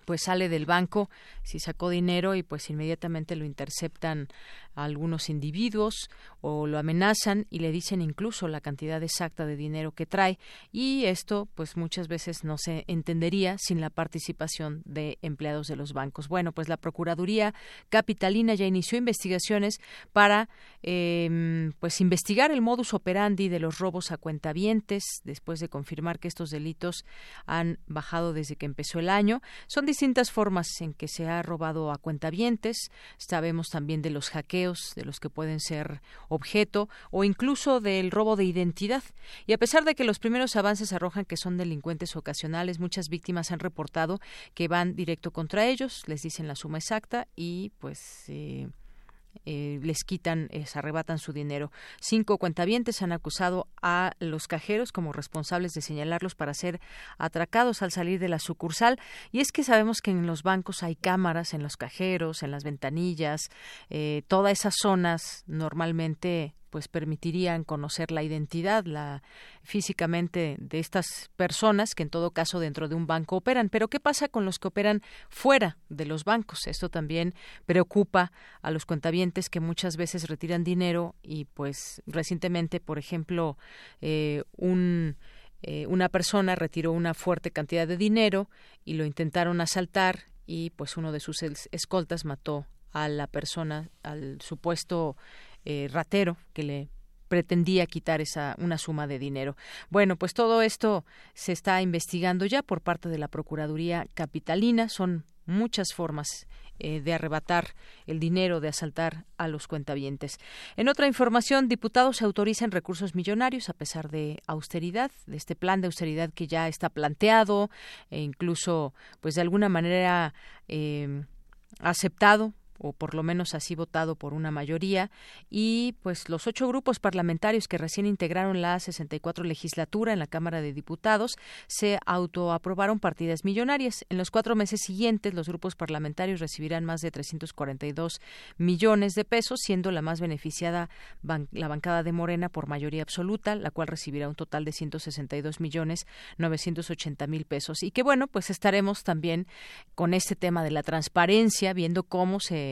pues sale del banco si sacó dinero y pues inmediatamente lo interceptan algunos individuos o lo amenazan y le dicen incluso la cantidad exacta de dinero que trae y esto pues muchas veces no se entendería sin la participación de empleados de los bancos. Bueno, pues la Procuraduría Capitalina ya inició investigaciones para eh, pues investigar el modus operandi de los robos a cuentavientes después de confirmar que estos delitos han bajado desde que empezó el año. Son distintas formas en que se ha robado a cuentavientes. Sabemos también de los hackeos de los que pueden ser objeto o incluso del robo de identidad. Y a pesar de que los primeros avances arrojan que son delincuentes ocasionales, muchas víctimas han reportado que van directo contra ellos, les dicen la suma exacta y pues eh, eh, les quitan, eh, se arrebatan su dinero. Cinco cuentavientes han acusado a los cajeros como responsables de señalarlos para ser atracados al salir de la sucursal. Y es que sabemos que en los bancos hay cámaras, en los cajeros, en las ventanillas, eh, todas esas zonas normalmente pues permitirían conocer la identidad la físicamente de estas personas que en todo caso dentro de un banco operan. Pero qué pasa con los que operan fuera de los bancos esto también preocupa a los cuentavientes que muchas veces retiran dinero y pues recientemente por ejemplo eh, un eh, una persona retiró una fuerte cantidad de dinero y lo intentaron asaltar y pues uno de sus escoltas mató a la persona, al supuesto eh, ratero que le pretendía quitar esa una suma de dinero. Bueno, pues todo esto se está investigando ya por parte de la Procuraduría Capitalina. Son muchas formas eh, de arrebatar el dinero, de asaltar a los cuentavientes. En otra información, diputados autorizan recursos millonarios a pesar de austeridad, de este plan de austeridad que ya está planteado e incluso, pues de alguna manera eh, aceptado o por lo menos así votado por una mayoría, y pues los ocho grupos parlamentarios que recién integraron la 64 legislatura en la Cámara de Diputados se autoaprobaron partidas millonarias. En los cuatro meses siguientes, los grupos parlamentarios recibirán más de 342 millones de pesos, siendo la más beneficiada la bancada de Morena por mayoría absoluta, la cual recibirá un total de 162 millones 980 mil pesos. Y que bueno, pues estaremos también con este tema de la transparencia, viendo cómo se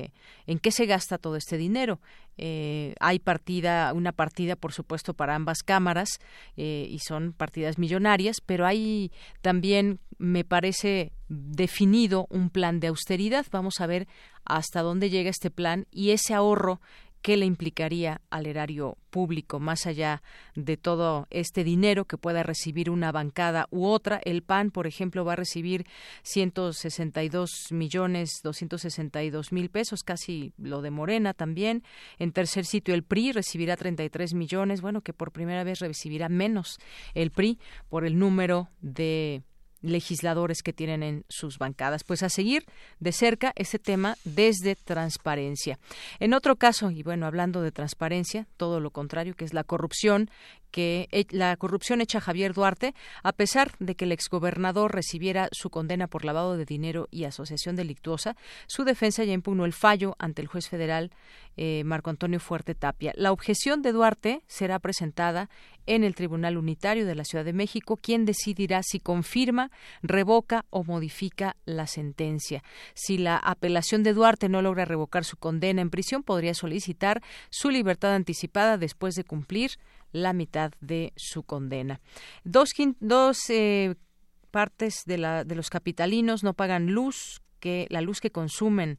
en qué se gasta todo este dinero. Eh, hay partida, una partida, por supuesto, para ambas cámaras eh, y son partidas millonarias, pero hay también, me parece, definido un plan de austeridad. Vamos a ver hasta dónde llega este plan y ese ahorro qué le implicaría al erario público, más allá de todo este dinero que pueda recibir una bancada u otra. El PAN, por ejemplo, va a recibir 162 millones 262 mil pesos, casi lo de Morena también. En tercer sitio, el PRI recibirá 33 millones, bueno, que por primera vez recibirá menos el PRI por el número de legisladores que tienen en sus bancadas. Pues a seguir de cerca ese tema desde transparencia. En otro caso, y bueno, hablando de transparencia, todo lo contrario, que es la corrupción, que la corrupción hecha Javier Duarte, a pesar de que el exgobernador recibiera su condena por lavado de dinero y asociación delictuosa, su defensa ya impugnó el fallo ante el juez federal eh, Marco Antonio Fuerte Tapia. La objeción de Duarte será presentada en el Tribunal Unitario de la Ciudad de México, quien decidirá si confirma, revoca o modifica la sentencia. Si la apelación de Duarte no logra revocar su condena en prisión, podría solicitar su libertad anticipada después de cumplir la mitad de su condena. Dos, dos eh, partes de, la, de los capitalinos no pagan luz que la luz que consumen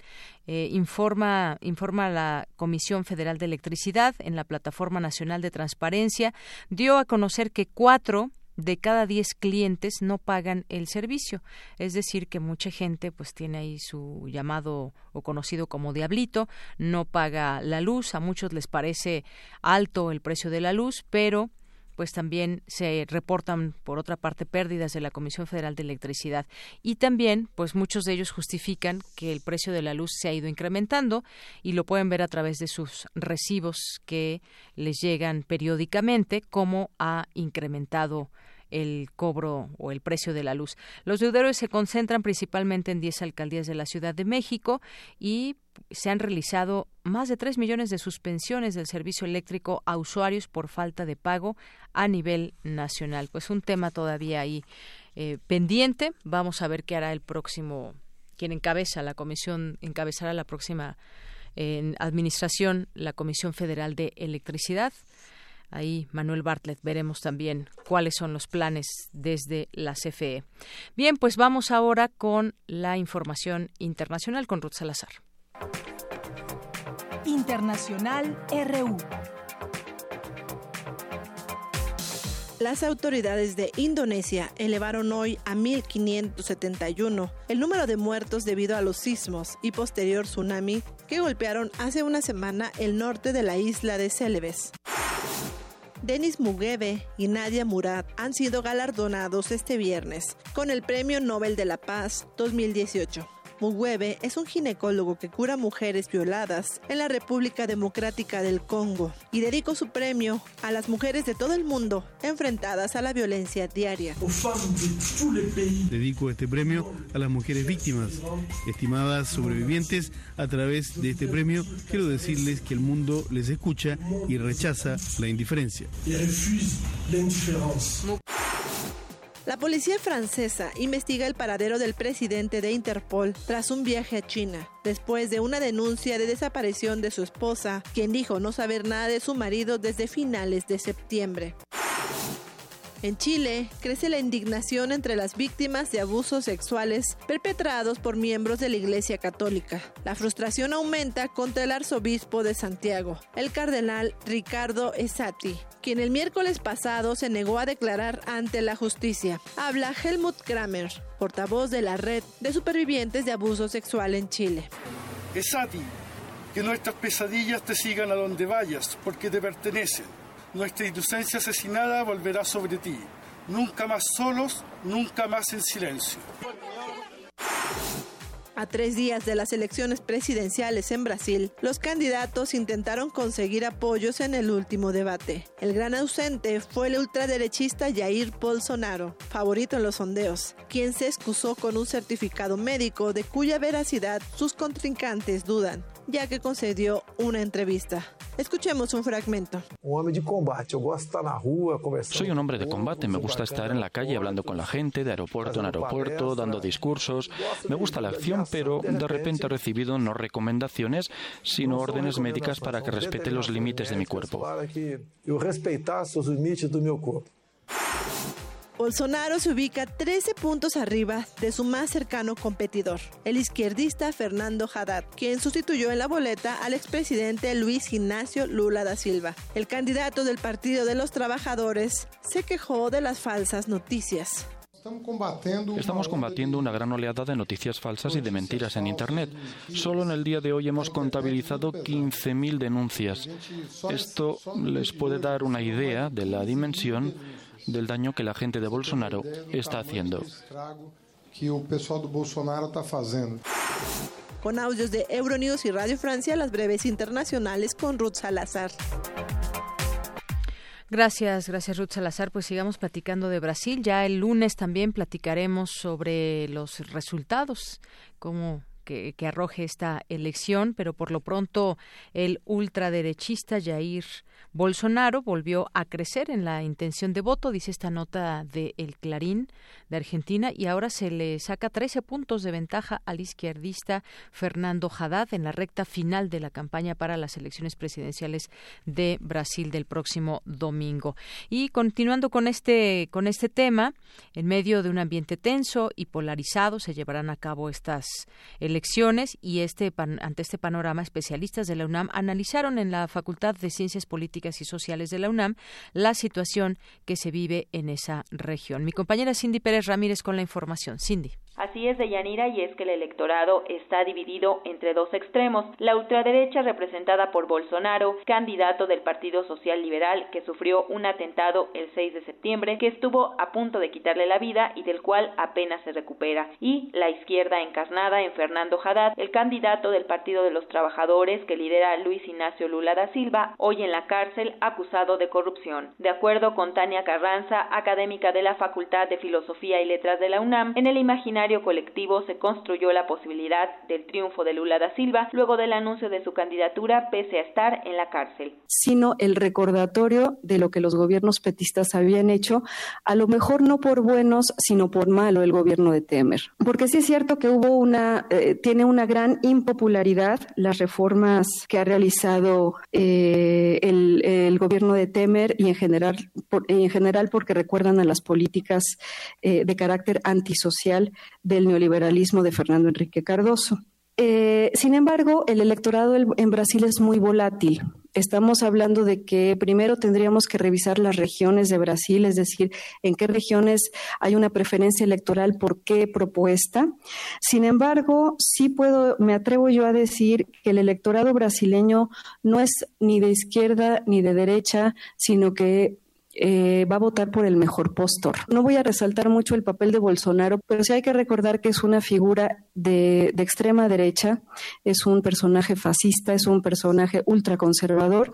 eh, informa informa la Comisión Federal de Electricidad en la plataforma nacional de transparencia dio a conocer que cuatro de cada diez clientes no pagan el servicio. Es decir, que mucha gente pues tiene ahí su llamado o conocido como diablito, no paga la luz, a muchos les parece alto el precio de la luz, pero pues también se reportan por otra parte pérdidas de la Comisión Federal de Electricidad y también pues muchos de ellos justifican que el precio de la luz se ha ido incrementando y lo pueden ver a través de sus recibos que les llegan periódicamente cómo ha incrementado el cobro o el precio de la luz. Los deudores se concentran principalmente en 10 alcaldías de la Ciudad de México y se han realizado más de 3 millones de suspensiones del servicio eléctrico a usuarios por falta de pago a nivel nacional. Pues un tema todavía ahí eh, pendiente. Vamos a ver qué hará el próximo, quien encabeza la comisión, encabezará la próxima en administración la Comisión Federal de Electricidad. Ahí, Manuel Bartlett, veremos también cuáles son los planes desde la CFE. Bien, pues vamos ahora con la información internacional con Ruth Salazar. Internacional RU. Las autoridades de Indonesia elevaron hoy a 1.571 el número de muertos debido a los sismos y posterior tsunami que golpearon hace una semana el norte de la isla de Celebes. Denis Mukwege y Nadia Murad han sido galardonados este viernes con el Premio Nobel de la Paz 2018. Mukwege es un ginecólogo que cura mujeres violadas en la República Democrática del Congo y dedicó su premio a las mujeres de todo el mundo enfrentadas a la violencia diaria. Dedico este premio a las mujeres víctimas, estimadas sobrevivientes. A través de este premio quiero decirles que el mundo les escucha y rechaza la indiferencia. La policía francesa investiga el paradero del presidente de Interpol tras un viaje a China, después de una denuncia de desaparición de su esposa, quien dijo no saber nada de su marido desde finales de septiembre. En Chile, crece la indignación entre las víctimas de abusos sexuales perpetrados por miembros de la Iglesia Católica. La frustración aumenta contra el arzobispo de Santiago, el cardenal Ricardo Esati, quien el miércoles pasado se negó a declarar ante la justicia. Habla Helmut Kramer, portavoz de la red de supervivientes de abuso sexual en Chile. Esati, que nuestras pesadillas te sigan a donde vayas, porque te pertenecen nuestra inocencia asesinada volverá sobre ti. Nunca más solos, nunca más en silencio. A tres días de las elecciones presidenciales en Brasil, los candidatos intentaron conseguir apoyos en el último debate. El gran ausente fue el ultraderechista Jair Bolsonaro, favorito en los sondeos, quien se excusó con un certificado médico de cuya veracidad sus contrincantes dudan ya que concedió una entrevista. Escuchemos un fragmento. Soy un hombre de combate, me gusta estar en la calle hablando con la gente, de aeropuerto en aeropuerto, dando discursos. Me gusta la acción, pero de repente he recibido no recomendaciones, sino órdenes médicas para que respete los límites de mi cuerpo. Bolsonaro se ubica 13 puntos arriba de su más cercano competidor, el izquierdista Fernando Haddad, quien sustituyó en la boleta al expresidente Luis Ignacio Lula da Silva. El candidato del Partido de los Trabajadores se quejó de las falsas noticias. Estamos combatiendo una gran oleada de noticias falsas y de mentiras en Internet. Solo en el día de hoy hemos contabilizado 15.000 denuncias. Esto les puede dar una idea de la dimensión del daño que la gente de Bolsonaro está haciendo. Con audios de Euronews y Radio Francia, las breves internacionales con Ruth Salazar. Gracias, gracias Ruth Salazar. Pues sigamos platicando de Brasil. Ya el lunes también platicaremos sobre los resultados, cómo que, que, arroje esta elección, pero por lo pronto el ultraderechista Jair Bolsonaro volvió a crecer en la intención de voto, dice esta nota de El Clarín de Argentina, y ahora se le saca 13 puntos de ventaja al izquierdista Fernando Haddad en la recta final de la campaña para las elecciones presidenciales de Brasil del próximo domingo. Y continuando con este con este tema, en medio de un ambiente tenso y polarizado se llevarán a cabo estas elecciones y este ante este panorama especialistas de la UNAM analizaron en la Facultad de Ciencias Políticas y Sociales de la UNAM la situación que se vive en esa región. Mi compañera Cindy Pérez Ramírez con la información. Cindy. Así es, Deyanira, y es que el electorado está dividido entre dos extremos. La ultraderecha, representada por Bolsonaro, candidato del Partido Social Liberal, que sufrió un atentado el 6 de septiembre, que estuvo a punto de quitarle la vida y del cual apenas se recupera. Y la izquierda encarnada en Fernando Haddad, el candidato del Partido de los Trabajadores, que lidera Luis Ignacio Lula da Silva, hoy en la cárcel acusado de corrupción. De acuerdo con Tania Carranza, académica de la Facultad de Filosofía y Letras de la UNAM, en el imaginario colectivo se construyó la posibilidad del triunfo de Lula da Silva luego del anuncio de su candidatura pese a estar en la cárcel. Sino el recordatorio de lo que los gobiernos petistas habían hecho, a lo mejor no por buenos, sino por malo el gobierno de Temer. Porque sí es cierto que hubo una, eh, tiene una gran impopularidad las reformas que ha realizado eh, el, gobierno de Temer y en general, por, en general porque recuerdan a las políticas eh, de carácter antisocial del neoliberalismo de Fernando Enrique Cardoso. Eh, sin embargo, el electorado en Brasil es muy volátil. Estamos hablando de que primero tendríamos que revisar las regiones de Brasil, es decir, en qué regiones hay una preferencia electoral por qué propuesta. Sin embargo, sí puedo, me atrevo yo a decir que el electorado brasileño no es ni de izquierda ni de derecha, sino que eh, va a votar por el mejor postor. No voy a resaltar mucho el papel de Bolsonaro, pero sí hay que recordar que es una figura de, extrema derecha, es un personaje fascista, es un personaje ultraconservador,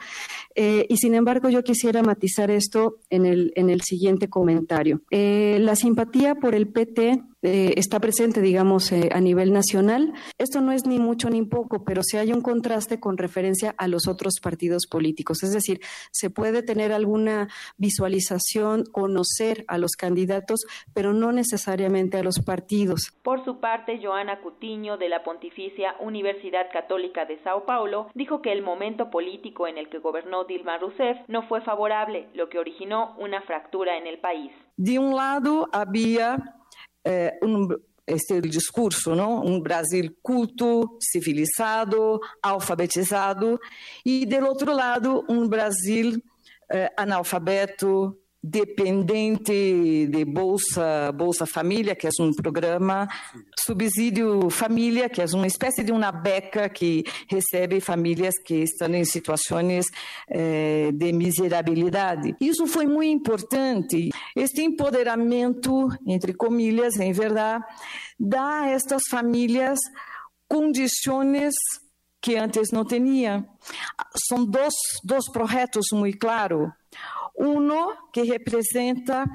eh, y sin embargo yo quisiera matizar esto en el, en el siguiente comentario. Eh, la simpatía por el PT eh, está presente, digamos, eh, a nivel nacional. Esto no es ni mucho ni poco, pero sí hay un contraste con referencia a los otros partidos políticos. Es decir, se puede tener alguna visualización, conocer a los candidatos, pero no necesariamente a los partidos. Por su parte, Joana Cutiño, de la Pontificia Universidad Católica de Sao Paulo, dijo que el momento político en el que gobernó Dilma Rousseff no fue favorable, lo que originó una fractura en el país. De un lado había é, um, esse discurso, não? um Brasil culto, civilizado, alfabetizado, e, do outro lado, um Brasil é, analfabeto, dependente de Bolsa, Bolsa Família, que é um programa, Subsídio Família, que é uma espécie de uma beca que recebe famílias que estão em situações eh, de miserabilidade. Isso foi muito importante. Este empoderamento, entre comilhas, em verdade, dá a estas famílias condições que antes não tinha. São dois, dois projetos muito claros uno que representa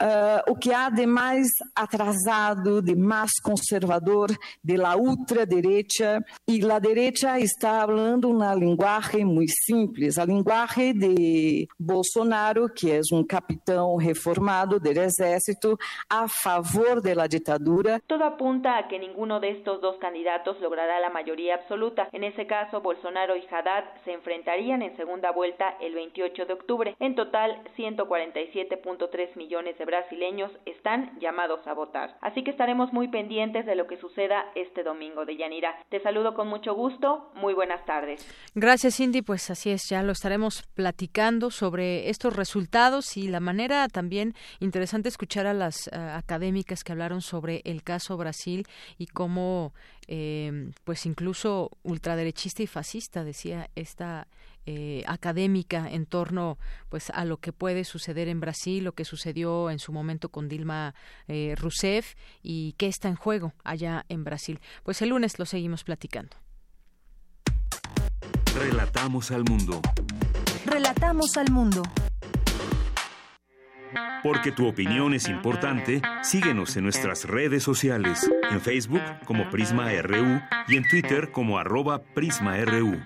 uh, o que há de mais atrasado, de mais conservador de la ultraderecha. E la derecha está falando uma linguagem muito simples, a linguagem de Bolsonaro, que é um capitão reformado do exército a favor de la ditadura. Todo apunta a que ninguno de estos dos candidatos logrará la mayoría absoluta. En ese caso, Bolsonaro y Haddad se enfrentarían en segunda vuelta el 28 de octubre. En total, 147.3 millones de brasileños están llamados a votar. Así que estaremos muy pendientes de lo que suceda este domingo de Yanira. Te saludo con mucho gusto. Muy buenas tardes. Gracias, Cindy. Pues así es, ya lo estaremos platicando sobre estos resultados y la manera también interesante escuchar a las uh, académicas que hablaron sobre el caso Brasil y cómo, eh, pues incluso ultraderechista y fascista, decía esta eh, académica en torno pues a lo que puede suceder en Brasil, lo que sucedió en su momento con Dilma eh, Rousseff y qué está en juego allá en Brasil. Pues el lunes lo seguimos platicando. Relatamos al mundo. Relatamos al mundo. Porque tu opinión es importante, síguenos en nuestras redes sociales, en Facebook como Prisma RU y en Twitter como arroba PrismaRU.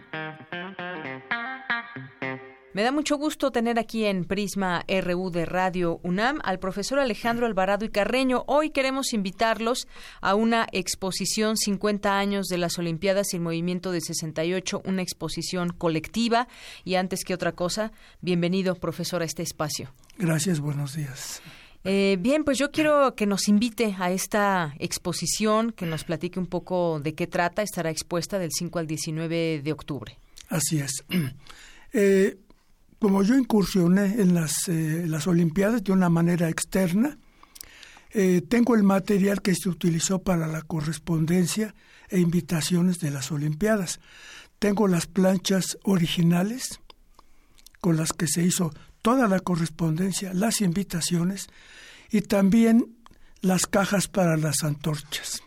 Me da mucho gusto tener aquí en Prisma RU de Radio UNAM al profesor Alejandro Alvarado y Carreño. Hoy queremos invitarlos a una exposición 50 años de las Olimpiadas y el Movimiento de 68, una exposición colectiva. Y antes que otra cosa, bienvenido, profesor, a este espacio. Gracias, buenos días. Eh, bien, pues yo quiero que nos invite a esta exposición, que nos platique un poco de qué trata. Estará expuesta del 5 al 19 de octubre. Así es. Eh, como yo incursioné en las, eh, las Olimpiadas de una manera externa, eh, tengo el material que se utilizó para la correspondencia e invitaciones de las Olimpiadas. Tengo las planchas originales con las que se hizo toda la correspondencia, las invitaciones y también las cajas para las antorchas.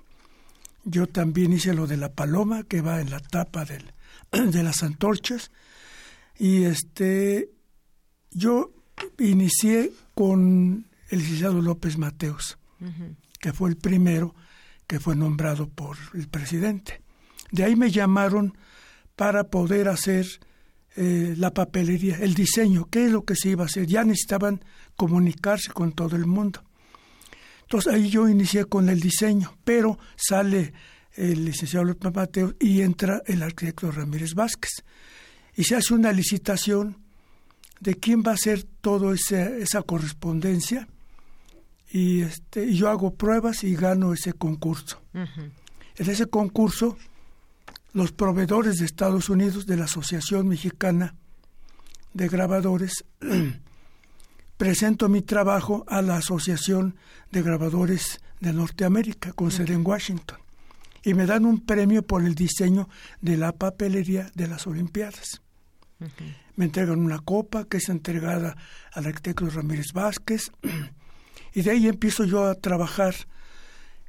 Yo también hice lo de la paloma que va en la tapa de las antorchas y este yo inicié con el licenciado López Mateos, que fue el primero que fue nombrado por el presidente. De ahí me llamaron para poder hacer eh, la papelería, el diseño, qué es lo que se iba a hacer. Ya necesitaban comunicarse con todo el mundo. Entonces ahí yo inicié con el diseño, pero sale el licenciado López Mateos y entra el arquitecto Ramírez Vázquez y se hace una licitación de quién va a hacer toda esa correspondencia y este yo hago pruebas y gano ese concurso. En ese concurso los proveedores de Estados Unidos de la Asociación Mexicana de Grabadores presento mi trabajo a la Asociación de Grabadores de Norteamérica con sede en Washington y me dan un premio por el diseño de la papelería de las Olimpiadas. Me entregan una copa que es entregada al arquitecto Ramírez Vázquez y de ahí empiezo yo a trabajar.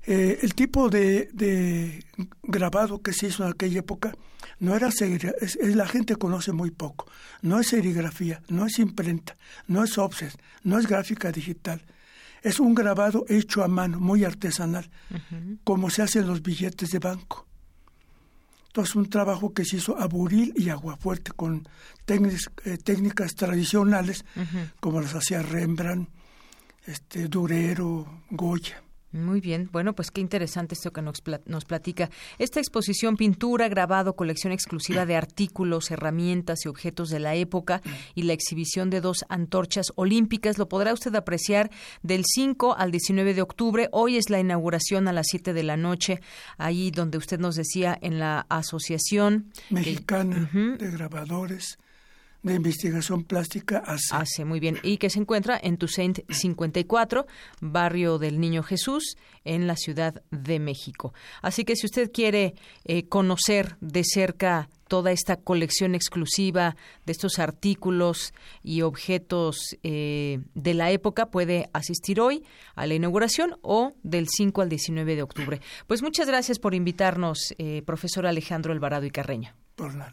Eh, el tipo de, grabado que se hizo en aquella época no era es, la gente conoce muy poco. No es serigrafía, no es imprenta, no es offset, no es gráfica digital. Es un grabado hecho a mano, muy artesanal, como se hacen los billetes de banco. Entonces, un trabajo que se hizo a buril y agua fuerte con técnicas, eh, técnicas tradicionales, como las hacía Rembrandt, este, Durero, Goya. Muy bien, bueno, pues qué interesante esto que nos, nos platica. Esta exposición, pintura, grabado, colección exclusiva de artículos, herramientas y objetos de la época y la exhibición de dos antorchas olímpicas lo podrá usted apreciar del 5 al 19 de octubre. Hoy es la inauguración a las 7 de la noche, ahí donde usted nos decía en la Asociación Mexicana de Grabadores de investigación plástica hace. Hace, muy bien. Y que se encuentra en Toussaint 54, barrio del Niño Jesús, en la Ciudad de México. Así que si usted quiere eh, conocer de cerca toda esta colección exclusiva de estos artículos y objetos eh, de la época puede asistir hoy a la inauguración o del 5 al 19 de octubre. Pues muchas gracias por invitarnos, eh, profesor Alejandro Alvarado y Carreño. Por nada.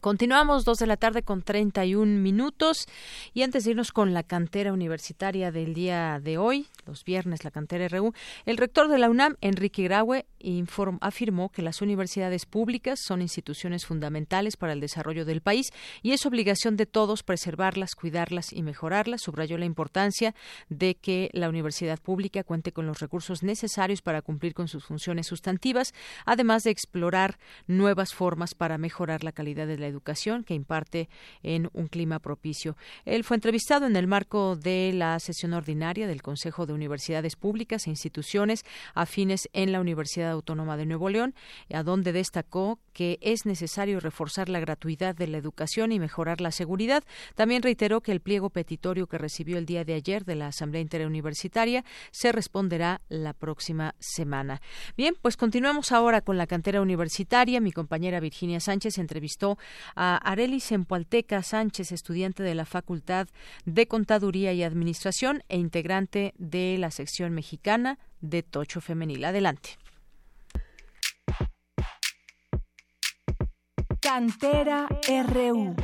Continuamos dos de la tarde con 31 minutos y antes de irnos con la cantera universitaria del día de hoy, los viernes la cantera RU, el rector de la UNAM, Enrique Graue, afirmó que las universidades públicas son instituciones fundamentales para el desarrollo del país y es obligación de todos preservarlas, cuidarlas y mejorarlas. Subrayó la importancia de que la universidad pública cuente con los recursos necesarios para cumplir con sus funciones sustantivas, además de explorar nuevas formas para mejorar la calidad de la educación que imparte en un clima propicio. Él fue entrevistado en el marco de la sesión ordinaria del Consejo de Universidades Públicas e Instituciones afines en la Universidad Autónoma de Nuevo León, a donde destacó que es necesario reforzar la gratuidad de la educación y mejorar la seguridad. También reiteró que el pliego petitorio que recibió el día de ayer de la Asamblea Interuniversitaria se responderá la próxima semana. Bien, pues continuamos ahora con la cantera universitaria. Mi compañera Virginia Sánchez entrevistó a Arelis Empualteca Sánchez, estudiante de la Facultad de Contaduría y Administración e integrante de la sección mexicana de Tocho Femenil. Adelante. Cantera RU.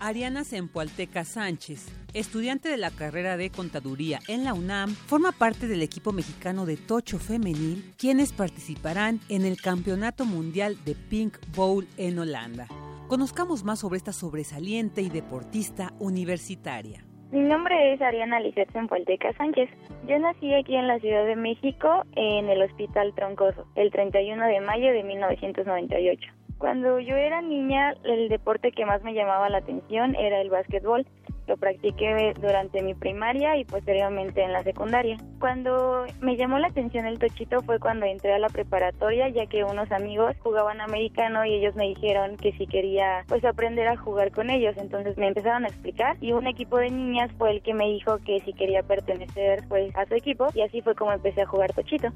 Ariana Sempualteca Sánchez, estudiante de la carrera de contaduría en la UNAM, forma parte del equipo mexicano de Tocho Femenil, quienes participarán en el Campeonato Mundial de Pink Bowl en Holanda. Conozcamos más sobre esta sobresaliente y deportista universitaria. Mi nombre es Ariana Lizeth Sempualteca Sánchez. Yo nací aquí en la Ciudad de México en el Hospital Troncoso el 31 de mayo de 1998. Cuando yo era niña, el deporte que más me llamaba la atención era el básquetbol. Lo practiqué durante mi primaria y posteriormente en la secundaria. Cuando me llamó la atención el tochito fue cuando entré a la preparatoria, ya que unos amigos jugaban americano y ellos me dijeron que si quería pues aprender a jugar con ellos. Entonces me empezaron a explicar y un equipo de niñas fue el que me dijo que si quería pertenecer pues a su equipo y así fue como empecé a jugar tochito.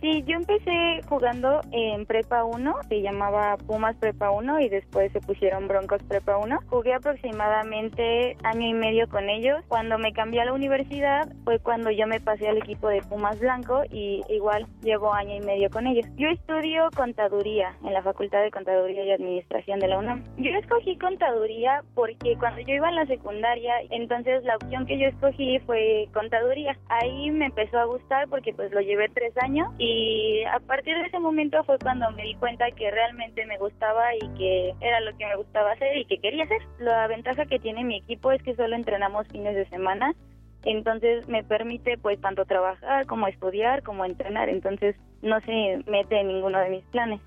Sí, yo empecé jugando en Prepa 1, se llamaba Pumas Prepa 1 y después se pusieron Broncos Prepa 1. Jugué aproximadamente año y medio con ellos. Cuando me cambié a la universidad fue cuando yo me pasé al equipo de Pumas Blanco y igual llevo año y medio con ellos. Yo estudio contaduría en la Facultad de Contaduría y Administración de la UNAM. Yo escogí contaduría porque cuando yo iba a la secundaria, entonces la opción que yo escogí fue contaduría. Ahí me empezó a gustar porque pues lo llevé tres años y y a partir de ese momento fue cuando me di cuenta que realmente me gustaba y que era lo que me gustaba hacer y que quería hacer. La ventaja que tiene mi equipo es que solo entrenamos fines de semana, entonces me permite pues tanto trabajar como estudiar como entrenar, entonces no se mete en ninguno de mis planes.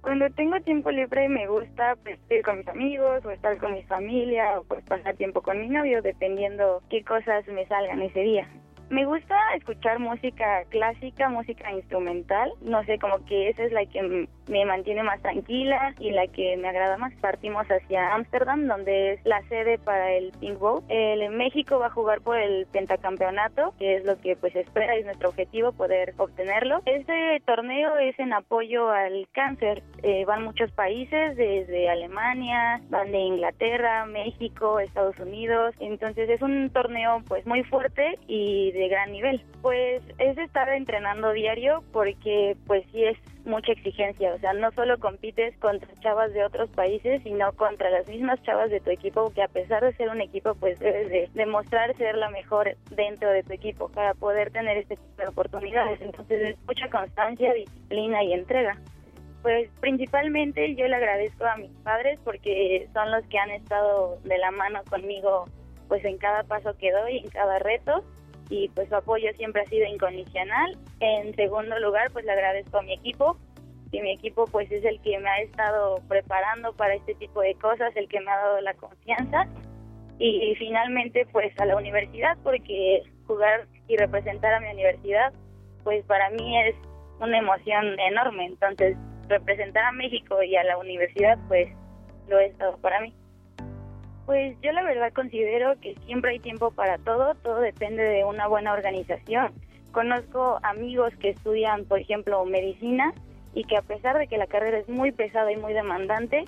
Cuando tengo tiempo libre me gusta pues, ir con mis amigos o estar con mi familia o pues pasar tiempo con mi novio dependiendo qué cosas me salgan ese día. Me gusta escuchar música clásica, música instrumental. No sé, como que esa es la que me mantiene más tranquila y la que me agrada más. Partimos hacia Ámsterdam, donde es la sede para el Pink Bowl. El México va a jugar por el pentacampeonato, que es lo que pues espera, es nuestro objetivo poder obtenerlo. Este torneo es en apoyo al cáncer. Eh, van muchos países, desde Alemania, van de Inglaterra, México, Estados Unidos. Entonces es un torneo pues muy fuerte y de gran nivel. Pues es estar entrenando diario porque pues sí es mucha exigencia, o sea, no solo compites contra chavas de otros países, sino contra las mismas chavas de tu equipo, que a pesar de ser un equipo, pues debes de demostrar ser la mejor dentro de tu equipo para poder tener este tipo de oportunidades. Entonces es mucha constancia, disciplina y entrega. Pues principalmente yo le agradezco a mis padres porque son los que han estado de la mano conmigo pues en cada paso que doy, en cada reto y pues su apoyo siempre ha sido incondicional. En segundo lugar, pues le agradezco a mi equipo, y mi equipo pues es el que me ha estado preparando para este tipo de cosas, el que me ha dado la confianza y finalmente pues a la universidad porque jugar y representar a mi universidad pues para mí es una emoción enorme, entonces representar a México y a la universidad pues lo he estado para mí. Pues yo la verdad considero que siempre hay tiempo para todo, todo depende de una buena organización. Conozco amigos que estudian, por ejemplo, medicina y que a pesar de que la carrera es muy pesada y muy demandante,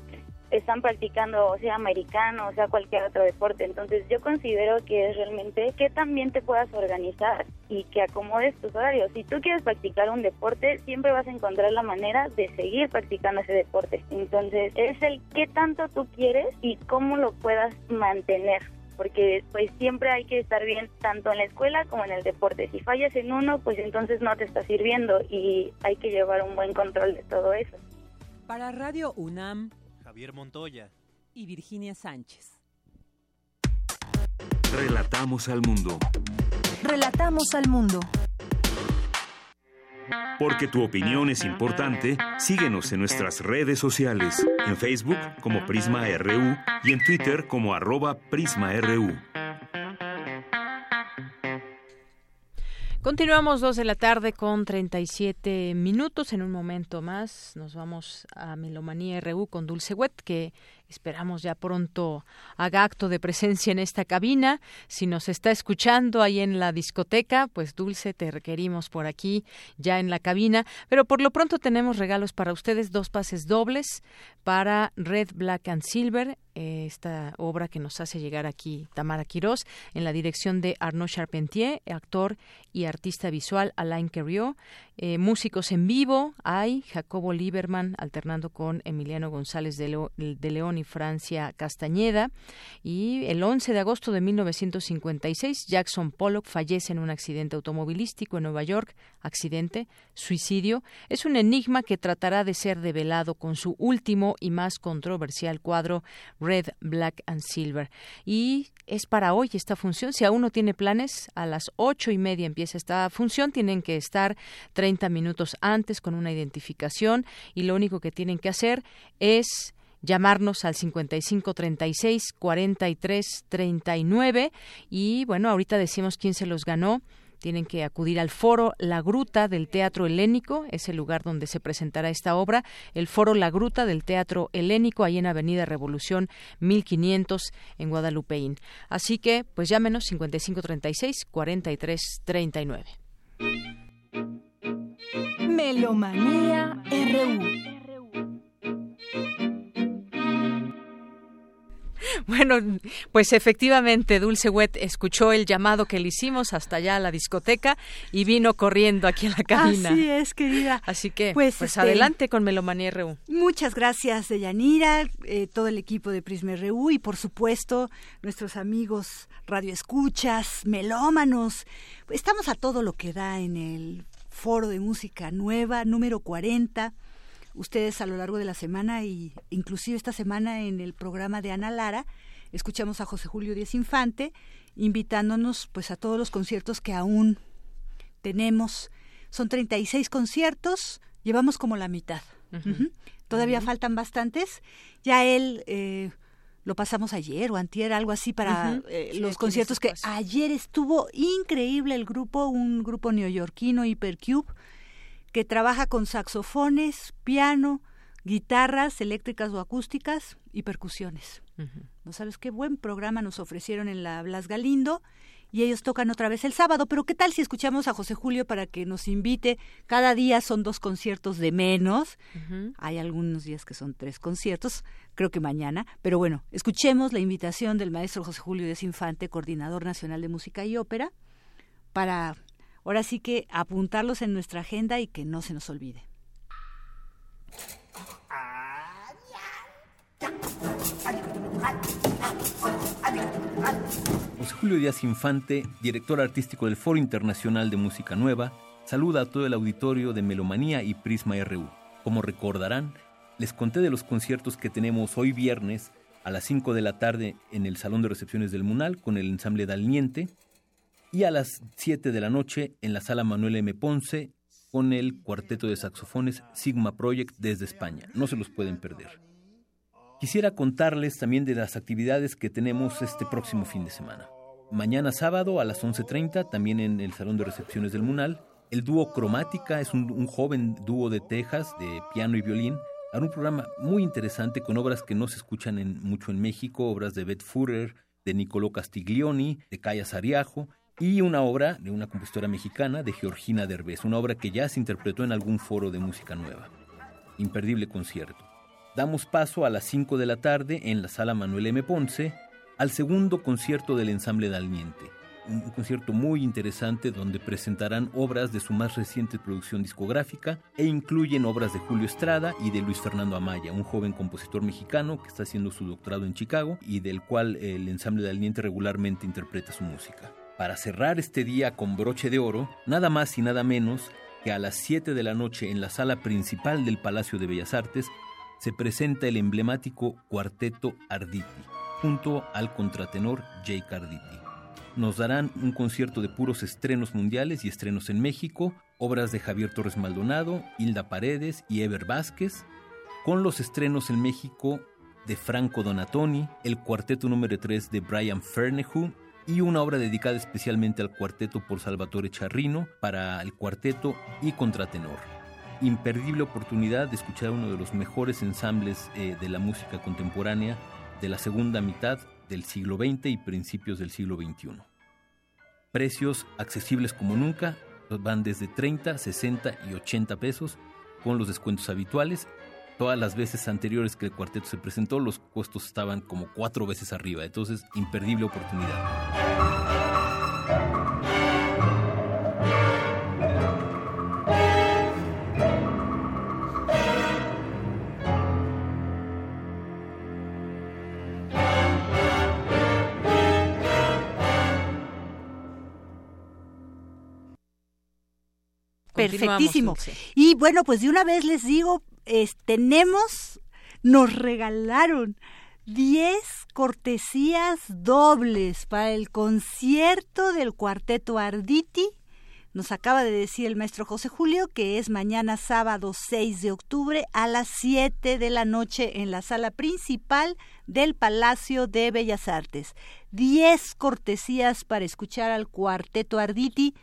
están practicando, o sea, americano, o sea, cualquier otro deporte. Entonces yo considero que es realmente que también te puedas organizar y que acomodes tus horarios. Si tú quieres practicar un deporte, siempre vas a encontrar la manera de seguir practicando ese deporte. Entonces es el qué tanto tú quieres y cómo lo puedas mantener porque pues siempre hay que estar bien tanto en la escuela como en el deporte. Si fallas en uno, pues entonces no te está sirviendo y hay que llevar un buen control de todo eso. Para Radio UNAM, Javier Montoya y Virginia Sánchez. Relatamos al mundo. Relatamos al mundo. Porque tu opinión es importante, síguenos en nuestras redes sociales, en Facebook como Prisma RU y en Twitter como arroba PrismaRU. Continuamos dos de la tarde con 37 minutos. En un momento más nos vamos a Melomanía RU con Dulce Wet, que Esperamos ya pronto haga acto de presencia en esta cabina. Si nos está escuchando ahí en la discoteca, pues Dulce, te requerimos por aquí ya en la cabina. Pero por lo pronto tenemos regalos para ustedes, dos pases dobles para Red, Black and Silver, esta obra que nos hace llegar aquí Tamara Quirós, en la dirección de Arnaud Charpentier, actor y artista visual Alain Queriot. Eh, músicos en vivo hay Jacobo Lieberman alternando con Emiliano González de León y Francia Castañeda. Y el 11 de agosto de 1956, Jackson Pollock fallece en un accidente automovilístico en Nueva York. Accidente, suicidio. Es un enigma que tratará de ser develado con su último y más controversial cuadro, Red, Black and Silver. Y es para hoy esta función. Si aún no tiene planes, a las ocho y media empieza esta función. Tienen que estar 30 minutos antes con una identificación y lo único que tienen que hacer es llamarnos al 55 36 43 39 y bueno, ahorita decimos quién se los ganó. Tienen que acudir al foro La Gruta del Teatro Helénico, es el lugar donde se presentará esta obra, el foro La Gruta del Teatro Helénico, ahí en Avenida Revolución 1500 en Guadalupeín. Así que, pues llámenos 5536 4339. Melomanía RU Bueno, pues efectivamente, Dulce Wet escuchó el llamado que le hicimos hasta allá a la discoteca y vino corriendo aquí a la cabina. Así es, querida. Así que, pues, pues este, adelante con Melomanía RU. Muchas gracias, Deyanira, eh, todo el equipo de Prisma RU y, por supuesto, nuestros amigos radioescuchas, melómanos. Estamos a todo lo que da en el Foro de Música Nueva, número 40 ustedes a lo largo de la semana y inclusive esta semana en el programa de Ana Lara escuchamos a José Julio Díaz Infante invitándonos pues a todos los conciertos que aún tenemos. Son 36 conciertos, llevamos como la mitad. Todavía faltan bastantes. Ya él eh, lo pasamos ayer o antier, algo así para eh, los conciertos que ayer estuvo increíble el grupo, un grupo neoyorquino, Hypercube, que trabaja con saxofones, piano, guitarras eléctricas o acústicas y percusiones. ¿No sabes qué buen programa nos ofrecieron en la Blas Galindo? Y ellos tocan otra vez el sábado, pero ¿qué tal si escuchamos a José Julio para que nos invite? Cada día son dos conciertos de menos. Hay algunos días que son tres conciertos, creo que mañana. Pero bueno, escuchemos la invitación del maestro José Julio Desinfante, coordinador nacional de música y ópera, para ahora sí que apuntarlos en nuestra agenda y que no se nos olvide. José Julio Díaz Infante, director artístico del Foro Internacional de Música Nueva, saluda a todo el auditorio de Melomanía y Prisma RU. Como recordarán, les conté de los conciertos que tenemos hoy viernes a las 5 de la tarde en el Salón de Recepciones del Munal con el ensamble Dalniente y a las 7 de la noche en la sala Manuel M. Ponce con el cuarteto de saxofones Sigma Project desde España. No se los pueden perder. Quisiera contarles también de las actividades que tenemos este próximo fin de semana. Mañana sábado a las 11.30, también en el Salón de Recepciones del Munal, el dúo Cromática es un, joven dúo de Texas de piano y violín. Hará un programa muy interesante con obras que no se escuchan mucho en México, obras de Beth Fuller, de Nicolò Castiglioni, de Calla Sariajo y una obra de una compositora mexicana, de Georgina Derbez, una obra que ya se interpretó en algún foro de música nueva. Imperdible concierto. Damos paso a las 5 de la tarde en la sala Manuel M. Ponce al segundo concierto del ensamble Dalmiente. Un concierto muy interesante donde presentarán obras de su más reciente producción discográfica e incluyen obras de Julio Estrada y de Luis Fernando Amaya, un joven compositor mexicano que está haciendo su doctorado en Chicago y del cual el ensamble Dalmiente regularmente interpreta su música. Para cerrar este día con broche de oro, nada más y nada menos que a las 7 de la noche en la sala principal del Palacio de Bellas Artes se presenta el emblemático Cuarteto Arditi, junto al contratenor Jake Arditi. Nos darán un concierto de puros estrenos mundiales y estrenos en México, obras de Javier Torres Maldonado, Hilda Paredes y Ever Vázquez, con los estrenos en México de Franco Donatoni, el cuarteto número 3 de Brian Fernehu y una obra dedicada especialmente al cuarteto por Salvatore Charrino para el cuarteto y contratenor imperdible oportunidad de escuchar uno de los mejores ensambles eh, de la música contemporánea de la segunda mitad del siglo XX y principios del siglo XXI. Precios accesibles como nunca, van desde 30, 60 y 80 pesos con los descuentos habituales. Todas las veces anteriores que el cuarteto se presentó, los costos estaban como cuatro veces arriba, entonces imperdible oportunidad. Perfectísimo. Y bueno, pues de una vez les digo, tenemos, nos regalaron 10 cortesías dobles para el concierto del cuarteto Arditi. Nos acaba de decir el maestro José Julio que es mañana sábado 6 de octubre a las 7 de la noche en la sala principal del Palacio de Bellas Artes. 10 cortesías para escuchar al cuarteto Arditi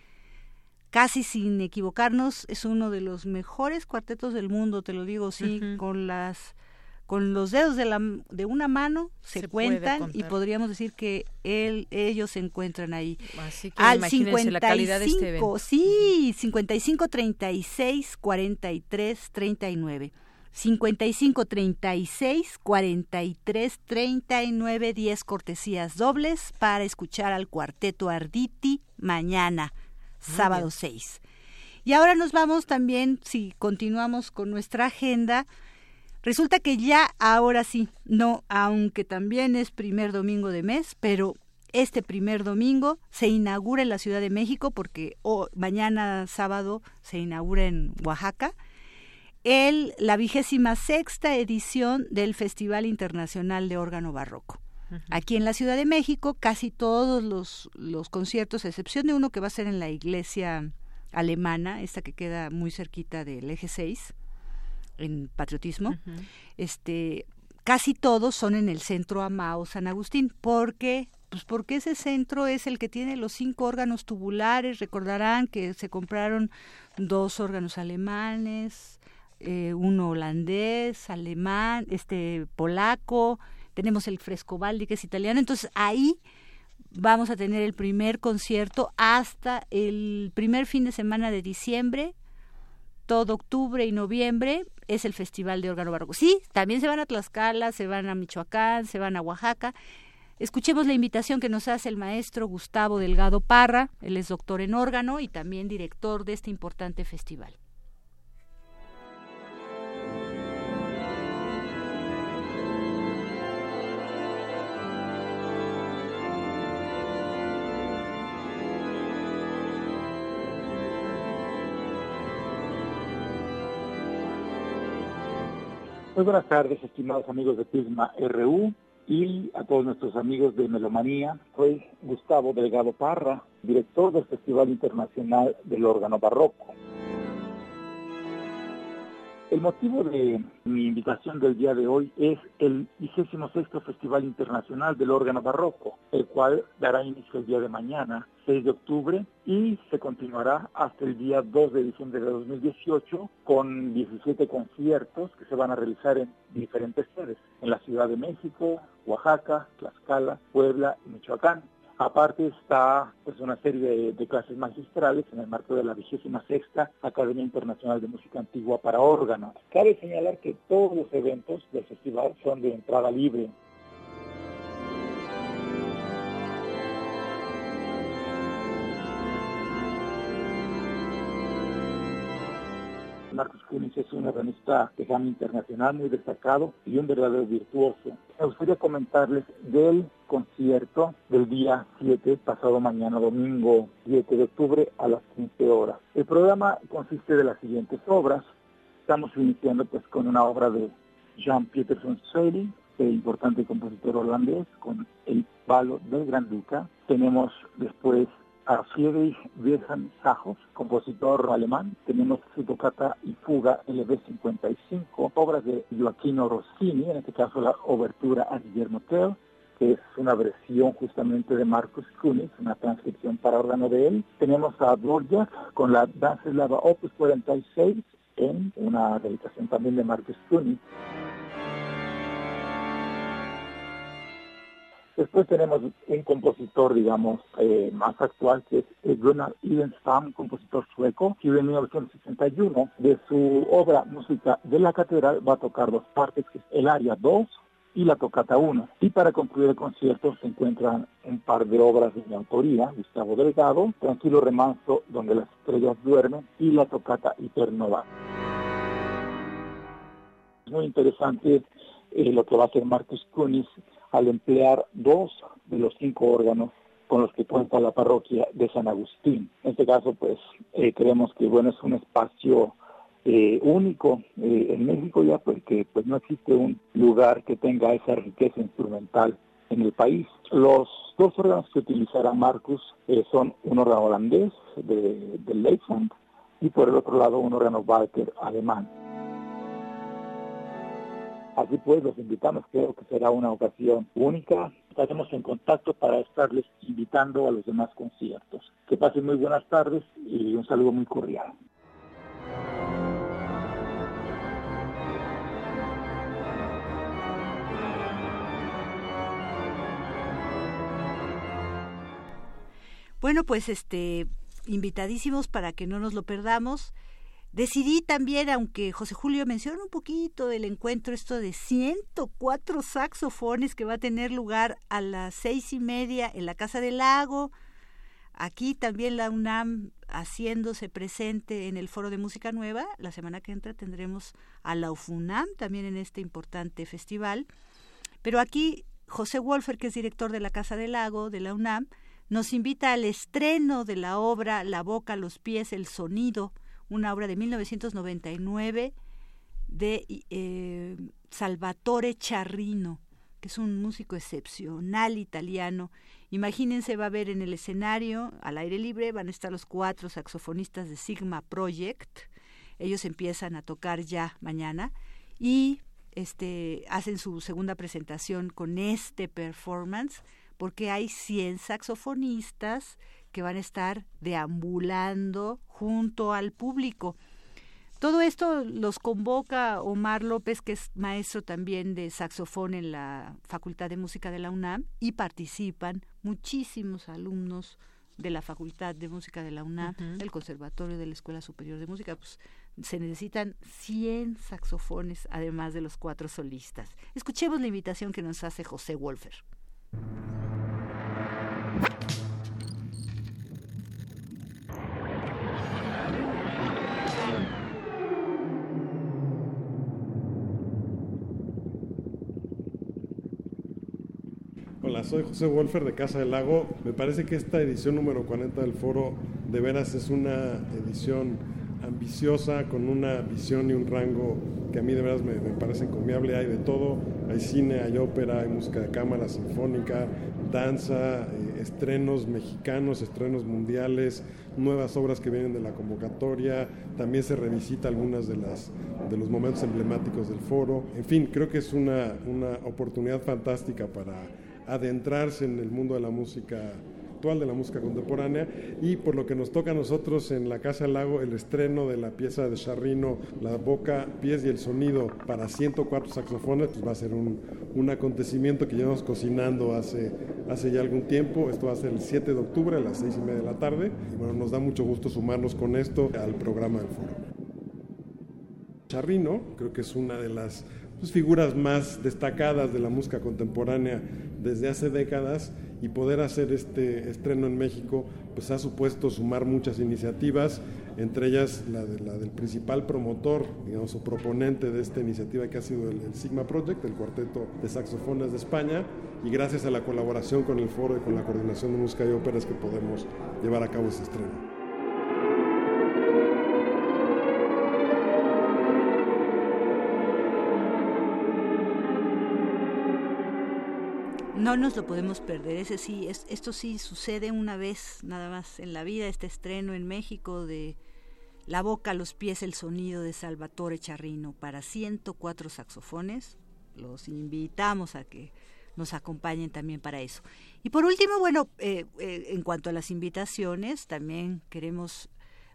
casi sin equivocarnos, es uno de los mejores cuartetos del mundo, te lo digo, sí, con las con los dedos de, la, de una mano se, cuentan y podríamos decir que él, ellos se encuentran ahí. Así que Al 55, la calidad de este evento. Sí, 55 36 43 39. 55 36 43 39 10 cortesías dobles para escuchar al cuarteto Arditi mañana sábado 6. Y ahora nos vamos también, si continuamos con nuestra agenda, resulta que ya ahora sí, no, aunque también es primer domingo de mes, pero este primer domingo se inaugura en la Ciudad de México, porque mañana sábado se inaugura en Oaxaca, el, la vigésima sexta edición del Festival Internacional de Órgano Barroco. Aquí en la Ciudad de México, casi todos los, los conciertos, a excepción de uno que va a ser en la iglesia alemana, esta que queda muy cerquita del eje 6, en patriotismo, este, casi todos son en el centro Amao San Agustín, porque pues porque ese centro es el que tiene los cinco órganos tubulares, recordarán que se compraron dos órganos alemanes, eh, uno holandés, alemán, este polaco, tenemos el Frescobaldi que es italiano, entonces ahí vamos a tener el primer concierto hasta el primer fin de semana de diciembre, todo octubre y noviembre es el Festival de Órgano Barroco. Sí, también se van a Tlaxcala, se van a Michoacán, se van a Oaxaca. Escuchemos la invitación que nos hace el maestro Gustavo Delgado Parra, él es doctor en órgano y también director de este importante festival. Muy buenas tardes, estimados amigos de Prisma RU y a todos nuestros amigos de Melomanía. Soy Gustavo Delgado Parra, director del Festival Internacional del Órgano Barroco. El motivo de mi invitación del día de hoy es el 26 Festival Internacional del Órgano Barroco, el cual dará inicio el día de mañana, 6 de octubre, y se continuará hasta el día 2 de diciembre de 2018 con 17 conciertos que se van a realizar en diferentes sedes, en la Ciudad de México, Oaxaca, Tlaxcala, Puebla y Michoacán. Aparte está pues una serie de, clases magistrales en el marco de la vigésima sexta Academia Internacional de Música Antigua para órganos. Cabe señalar que todos los eventos del festival son de entrada libre. Marcos Cunis es un organista de gama internacional muy destacado y un verdadero virtuoso. Me gustaría comentarles del concierto del día 7, pasado mañana, domingo 7 de octubre a las 15 horas. El programa consiste de las siguientes obras. Estamos iniciando pues con una obra de Jean Peterson Sailing, el importante compositor holandés, con el palo del Gran Duca. Tenemos después a Friedrich Wilhelm Sajos, compositor alemán. Tenemos su tocata y fuga LB55, obras de Joaquino Rossini, en este caso la obertura a Guillermo Tell, que es una versión justamente de Marcus Kunis, una transcripción para órgano de él. Tenemos a Dvorak con la danza eslava Opus 46 en una dedicación también de Marcus Kunis. Después tenemos un compositor, digamos, eh, más actual, que es Gunnar Idenstam, compositor sueco, que en 1961 de su obra Música de la Catedral va a tocar dos partes, que es el área 2 y la tocata 1. Y para concluir el concierto se encuentran un par de obras de mi autoría, Gustavo Delgado, Tranquilo Remanso, donde las estrellas duermen, y la tocata Hipernova. Muy interesante eh, lo que va a hacer Marcus Kunis al emplear dos de los cinco órganos con los que cuenta la parroquia de San Agustín. En este caso, pues, eh, creemos que, bueno, es un espacio eh, único eh, en México ya porque pues no existe un lugar que tenga esa riqueza instrumental en el país. Los dos órganos que utilizará Marcus son un órgano holandés de, de y por el otro lado un órgano Walter alemán. Así pues, los invitamos, creo que será una ocasión única. Estaremos en contacto para estarles invitando a los demás conciertos. Que pasen muy buenas tardes y un saludo muy cordial. Bueno, pues este invitadísimos para que no nos lo perdamos. Decidí también, aunque José Julio menciona un poquito del encuentro, esto de 104 saxofones que va a tener lugar a las seis y media en la Casa del Lago. Aquí también la UNAM haciéndose presente en el Foro de Música Nueva. La semana que entra tendremos a la UFUNAM también en este importante festival. Pero aquí José Wolfer, que es director de la Casa del Lago de la UNAM, nos invita al estreno de la obra La boca, los pies, el sonido, una obra de 1999 de eh, Salvatore Charrino, que es un músico excepcional italiano. Imagínense, va a ver en el escenario, al aire libre, van a estar los cuatro saxofonistas de Sigma Project. Ellos empiezan a tocar ya mañana y este, hacen su segunda presentación con este performance, porque hay 100 saxofonistas que van a estar deambulando junto al público. Todo esto los convoca Omar López, que es maestro también de saxofón en la Facultad de Música de la UNAM, y participan muchísimos alumnos de la Facultad de Música de la UNAM, del Conservatorio de la Escuela Superior de Música. Pues se necesitan 100 saxofones, además de los cuatro solistas. Escuchemos la invitación que nos hace José Wolfer. Soy José Wolfer de Casa del Lago. Me parece que esta edición número 40 del foro de veras es una edición ambiciosa, con una visión y un rango que a mí de veras me, parece encomiable. Hay de todo, hay cine, hay ópera, hay música de cámara, sinfónica, danza, eh, estrenos mexicanos, estrenos mundiales, nuevas obras que vienen de la convocatoria, también se revisita algunas de, las, de los momentos emblemáticos del foro. En fin, creo que es una, una oportunidad fantástica para adentrarse en el mundo de la música actual de la música contemporánea y por lo que nos toca a nosotros en la Casa del Lago el estreno de la pieza de Charrino, La Boca, Pies y el Sonido para 104 saxofones, pues va a ser un, un acontecimiento que llevamos cocinando hace, hace ya algún tiempo. Esto va a ser el 7 de octubre a las 6 y media de la tarde y bueno, nos da mucho gusto sumarnos con esto al programa del foro. Charrino creo que es una de las pues, figuras más destacadas de la música contemporánea desde hace décadas y poder hacer este estreno en México pues ha supuesto sumar muchas iniciativas, entre ellas la, de, la del principal promotor, digamos, o proponente de esta iniciativa que ha sido el, el, Sigma Project, el cuarteto de saxofones de España, y gracias a la colaboración con el foro y con la coordinación de música y óperas que podemos llevar a cabo este estreno. No nos lo podemos perder, ese sí, es, esto sí sucede una vez nada más en la vida, este estreno en México de La boca, los pies, el sonido de Salvatore Charrino para 104 saxofones. Los invitamos a que nos acompañen también para eso. Y por último, bueno, eh, eh, en cuanto a las invitaciones, también queremos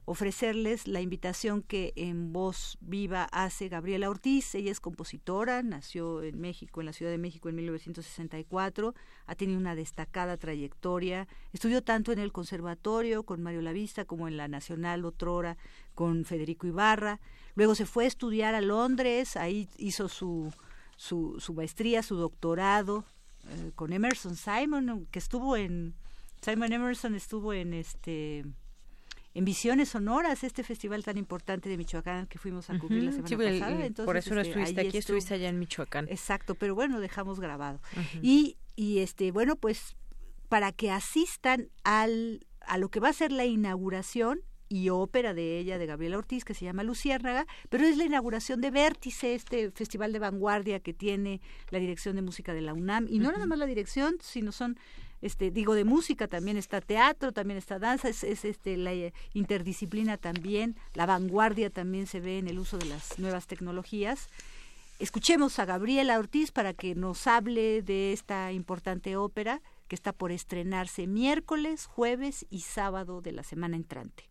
ofrecerles la invitación que en voz viva hace Gabriela Ortiz. Ella es compositora, nació en México, en la Ciudad de México en 1964, ha tenido una destacada trayectoria, estudió tanto en el Conservatorio con Mario Lavista como en la Nacional Otrora con Federico Ibarra. Luego se fue a estudiar a Londres, ahí hizo su, su, su maestría, su doctorado eh, con Emerson Simon, que estuvo en... Simon Emerson estuvo en este en Visiones Sonoras, este festival tan importante de Michoacán que fuimos a cubrir la semana pasada. Entonces, por eso no este, estuviste aquí, estuviste allá en Michoacán. Exacto, pero bueno, dejamos grabado. Y, y este, bueno, pues para que asistan al, a lo que va a ser la inauguración y ópera de ella, de Gabriela Ortiz, que se llama Luciérnaga, pero es la inauguración de Vértice, este festival de vanguardia que tiene la Dirección de Música de la UNAM, y no nada más la dirección, sino son este digo de música también está teatro también está danza es, es, este la interdisciplina también la vanguardia también se ve en el uso de las nuevas tecnologías. Escuchemos a Gabriela Ortiz para que nos hable de esta importante ópera que está por estrenarse miércoles jueves y sábado de la semana entrante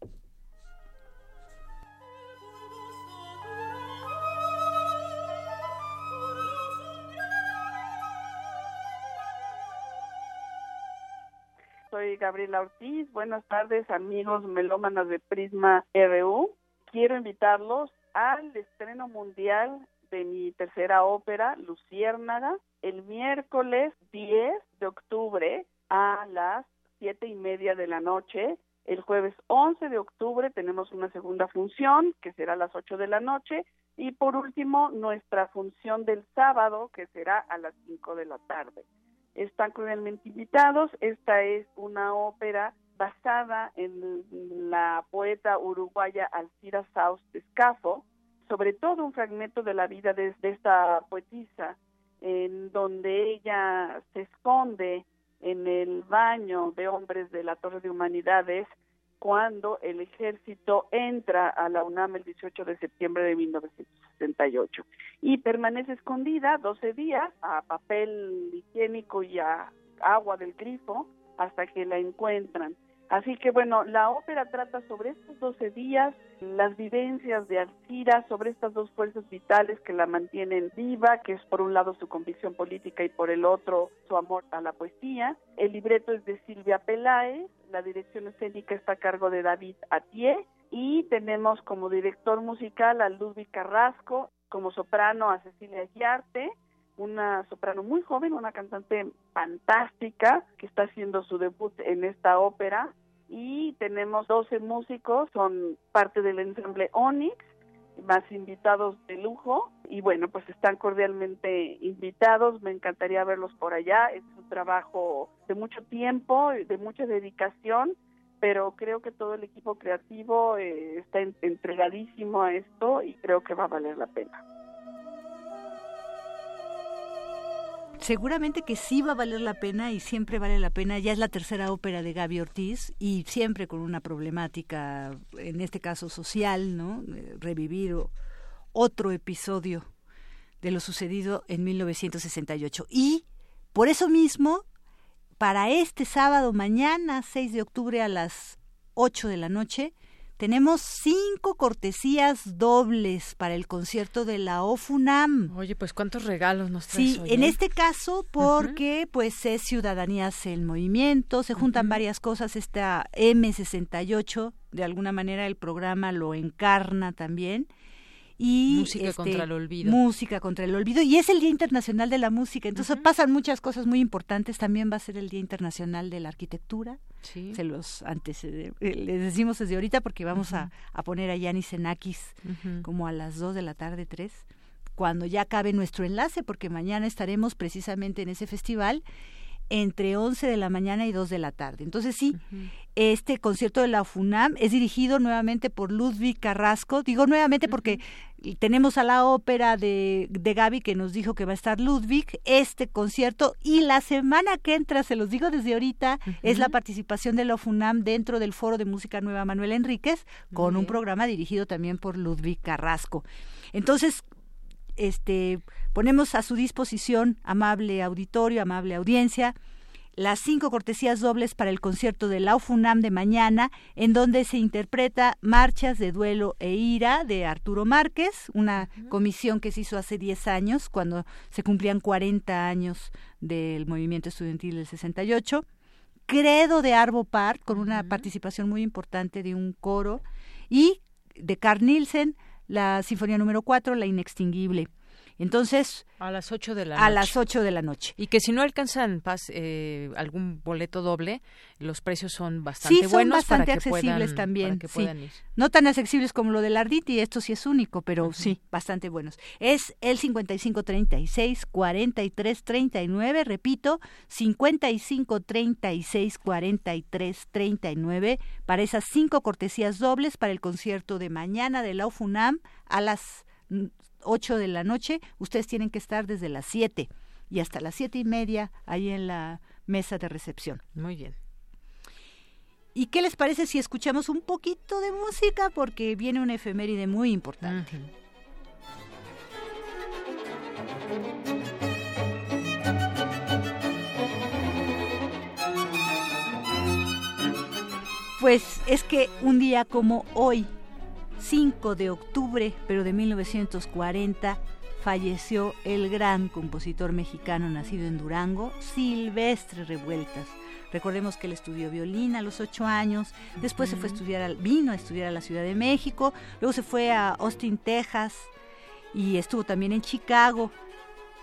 soy Gabriela Ortiz. Buenas tardes, amigos melómanas de Prisma RU. Quiero invitarlos al estreno mundial de mi tercera ópera, Luciérnaga, el miércoles 10 de octubre a las siete y media de la noche. El jueves 11 de octubre tenemos una segunda función, que será a las 8 de la noche. Y por último, nuestra función del sábado, que será a las 5 de la tarde están cruelmente invitados. Esta es una ópera basada en la poeta uruguaya Alcira Saus Escafo, sobre todo un fragmento de la vida de, de, esta poetisa, en donde ella se esconde en el baño de hombres de la Torre de Humanidades cuando el ejército entra a la UNAM el 18 de septiembre de 1968 y permanece escondida 12 días a papel higiénico y a agua del grifo hasta que la encuentran. Así que bueno, la ópera trata sobre estos 12 días, las vivencias de Alcira, sobre estas dos fuerzas vitales que la mantienen viva, que es por un lado su convicción política y por el otro su amor a la poesía. El libreto es de Silvia Peláez, la dirección escénica está a cargo de David Atié y tenemos como director musical a Ludwig Carrasco, como soprano a Cecilia Guiarte, una soprano muy joven, una cantante fantástica que está haciendo su debut en esta ópera. Y tenemos 12 músicos, son parte del ensamble Onyx, más invitados de lujo. Y bueno, pues están cordialmente invitados, me encantaría verlos por allá, es un trabajo de mucho tiempo, de mucha dedicación, pero creo que todo el equipo creativo eh, está entregadísimo a esto y creo que va a valer la pena. Seguramente que sí va a valer la pena y siempre vale la pena. Ya es la tercera ópera de Gaby Ortiz y siempre con una problemática, en este caso social, ¿no? Revivir otro episodio de lo sucedido en 1968. Y por eso mismo, para este sábado, mañana, 6 de octubre a las 8 de la noche, tenemos cinco cortesías dobles para el concierto de la OFUNAM. Oye, pues cuántos regalos nos traes Sí, en este caso porque pues es Ciudadanías el Movimiento, se juntan varias cosas, esta M68, de alguna manera el programa lo encarna también y música contra este, el olvido. Música contra el olvido y es el Día Internacional de la Música, entonces pasan muchas cosas muy importantes, también va a ser el Día Internacional de la Arquitectura. Sí. Se los antes eh, les decimos desde ahorita porque vamos a, a, poner a Yanis Enakis como a las 2 de la tarde, 3 cuando ya acabe nuestro enlace, porque mañana estaremos precisamente en ese festival entre 11 de la mañana y 2 de la tarde. Entonces sí, este concierto de la FUNAM es dirigido nuevamente por Ludwig Carrasco. Digo nuevamente porque tenemos a la ópera de, de Gaby que nos dijo que va a estar Ludwig, este concierto y la semana que entra, se los digo desde ahorita, es la participación de la FUNAM dentro del Foro de Música Nueva Manuel Enríquez con un programa dirigido también por Ludwig Carrasco. Entonces, este, ponemos a su disposición, amable auditorio, amable audiencia, las cinco cortesías dobles para el concierto de la UFUNAM de mañana, en donde se interpreta Marchas de Duelo e Ira de Arturo Márquez, una comisión que se hizo hace 10 años, cuando se cumplían 40 años del movimiento estudiantil del 68. Credo de Arvo Part, con una participación muy importante de un coro, y de Carl Nielsen, la Sinfonía número 4, La Inextinguible. Entonces, a las 8 de la a las 8 de la noche. Y que si no alcanzan pas, eh, algún boleto doble, los precios son bastante sí, son buenos bastante para que accesibles puedan, también. para que sí. puedan ir. No tan accesibles como lo del Arditi, esto sí es único, pero sí, bastante buenos. Es el 5536 4339, repito, 5536 4339 para esas cinco cortesías dobles para el concierto de mañana de la UFUNAM a las 8 de la noche, ustedes tienen que estar desde las 7 y hasta las siete y media ahí en la mesa de recepción. Muy bien. ¿Y qué les parece si escuchamos un poquito de música? Porque viene una efeméride muy importante. Uh -huh. Pues es que un día como hoy, 5 de octubre, pero de 1940, falleció el gran compositor mexicano nacido en Durango, Silvestre Revueltas. Recordemos que él estudió violín a los ocho años, después uh -huh. se fue a estudiar, al, vino a estudiar a la Ciudad de México, luego se fue a Austin, Texas, y estuvo también en Chicago.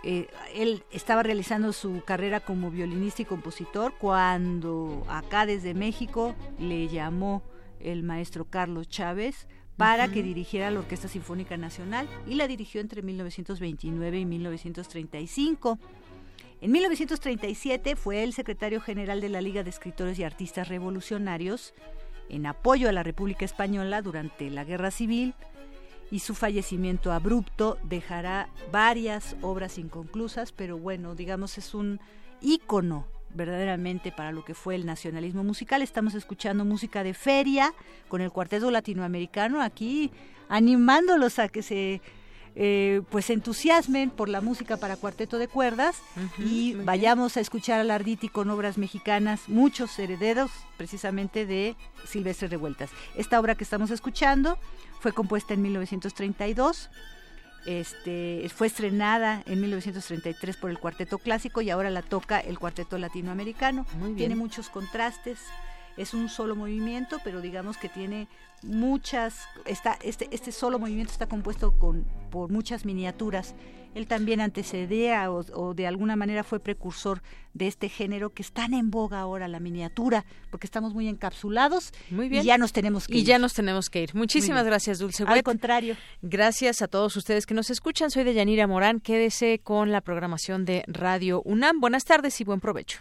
Eh, él estaba realizando su carrera como violinista y compositor cuando acá desde México le llamó el maestro Carlos Chávez para uh -huh. que dirigiera la Orquesta Sinfónica Nacional y la dirigió entre 1929 y 1935. En 1937 fue el secretario general de la Liga de Escritores y Artistas Revolucionarios en apoyo a la República Española durante la Guerra Civil y su fallecimiento abrupto dejará varias obras inconclusas, pero bueno, digamos es un ícono verdaderamente para lo que fue el nacionalismo musical. Estamos escuchando música de feria con el cuarteto latinoamericano aquí animándolos a que se eh, pues entusiasmen por la música para cuarteto de cuerdas uh -huh, y vayamos a escuchar al Arditi con obras mexicanas, muchos herederos precisamente de Silvestre Revueltas. Esta obra que estamos escuchando fue compuesta en 1932 este, fue estrenada en 1933 por el Cuarteto Clásico y ahora la toca el Cuarteto Latinoamericano. Tiene muchos contrastes, es un solo movimiento, pero digamos que tiene muchas, está, este, este solo movimiento está compuesto con, por muchas miniaturas. Él también antecedía o, o, de alguna manera fue precursor de este género que es tan en boga ahora, la miniatura, porque estamos muy encapsulados muy bien. y ya nos tenemos que y ir. ya nos tenemos que ir. Muchísimas gracias, Dulce Al Wet. contrario. Gracias a todos ustedes que nos escuchan. Soy de Yanira Morán. Quédese con la programación de Radio UNAM. Buenas tardes y buen provecho.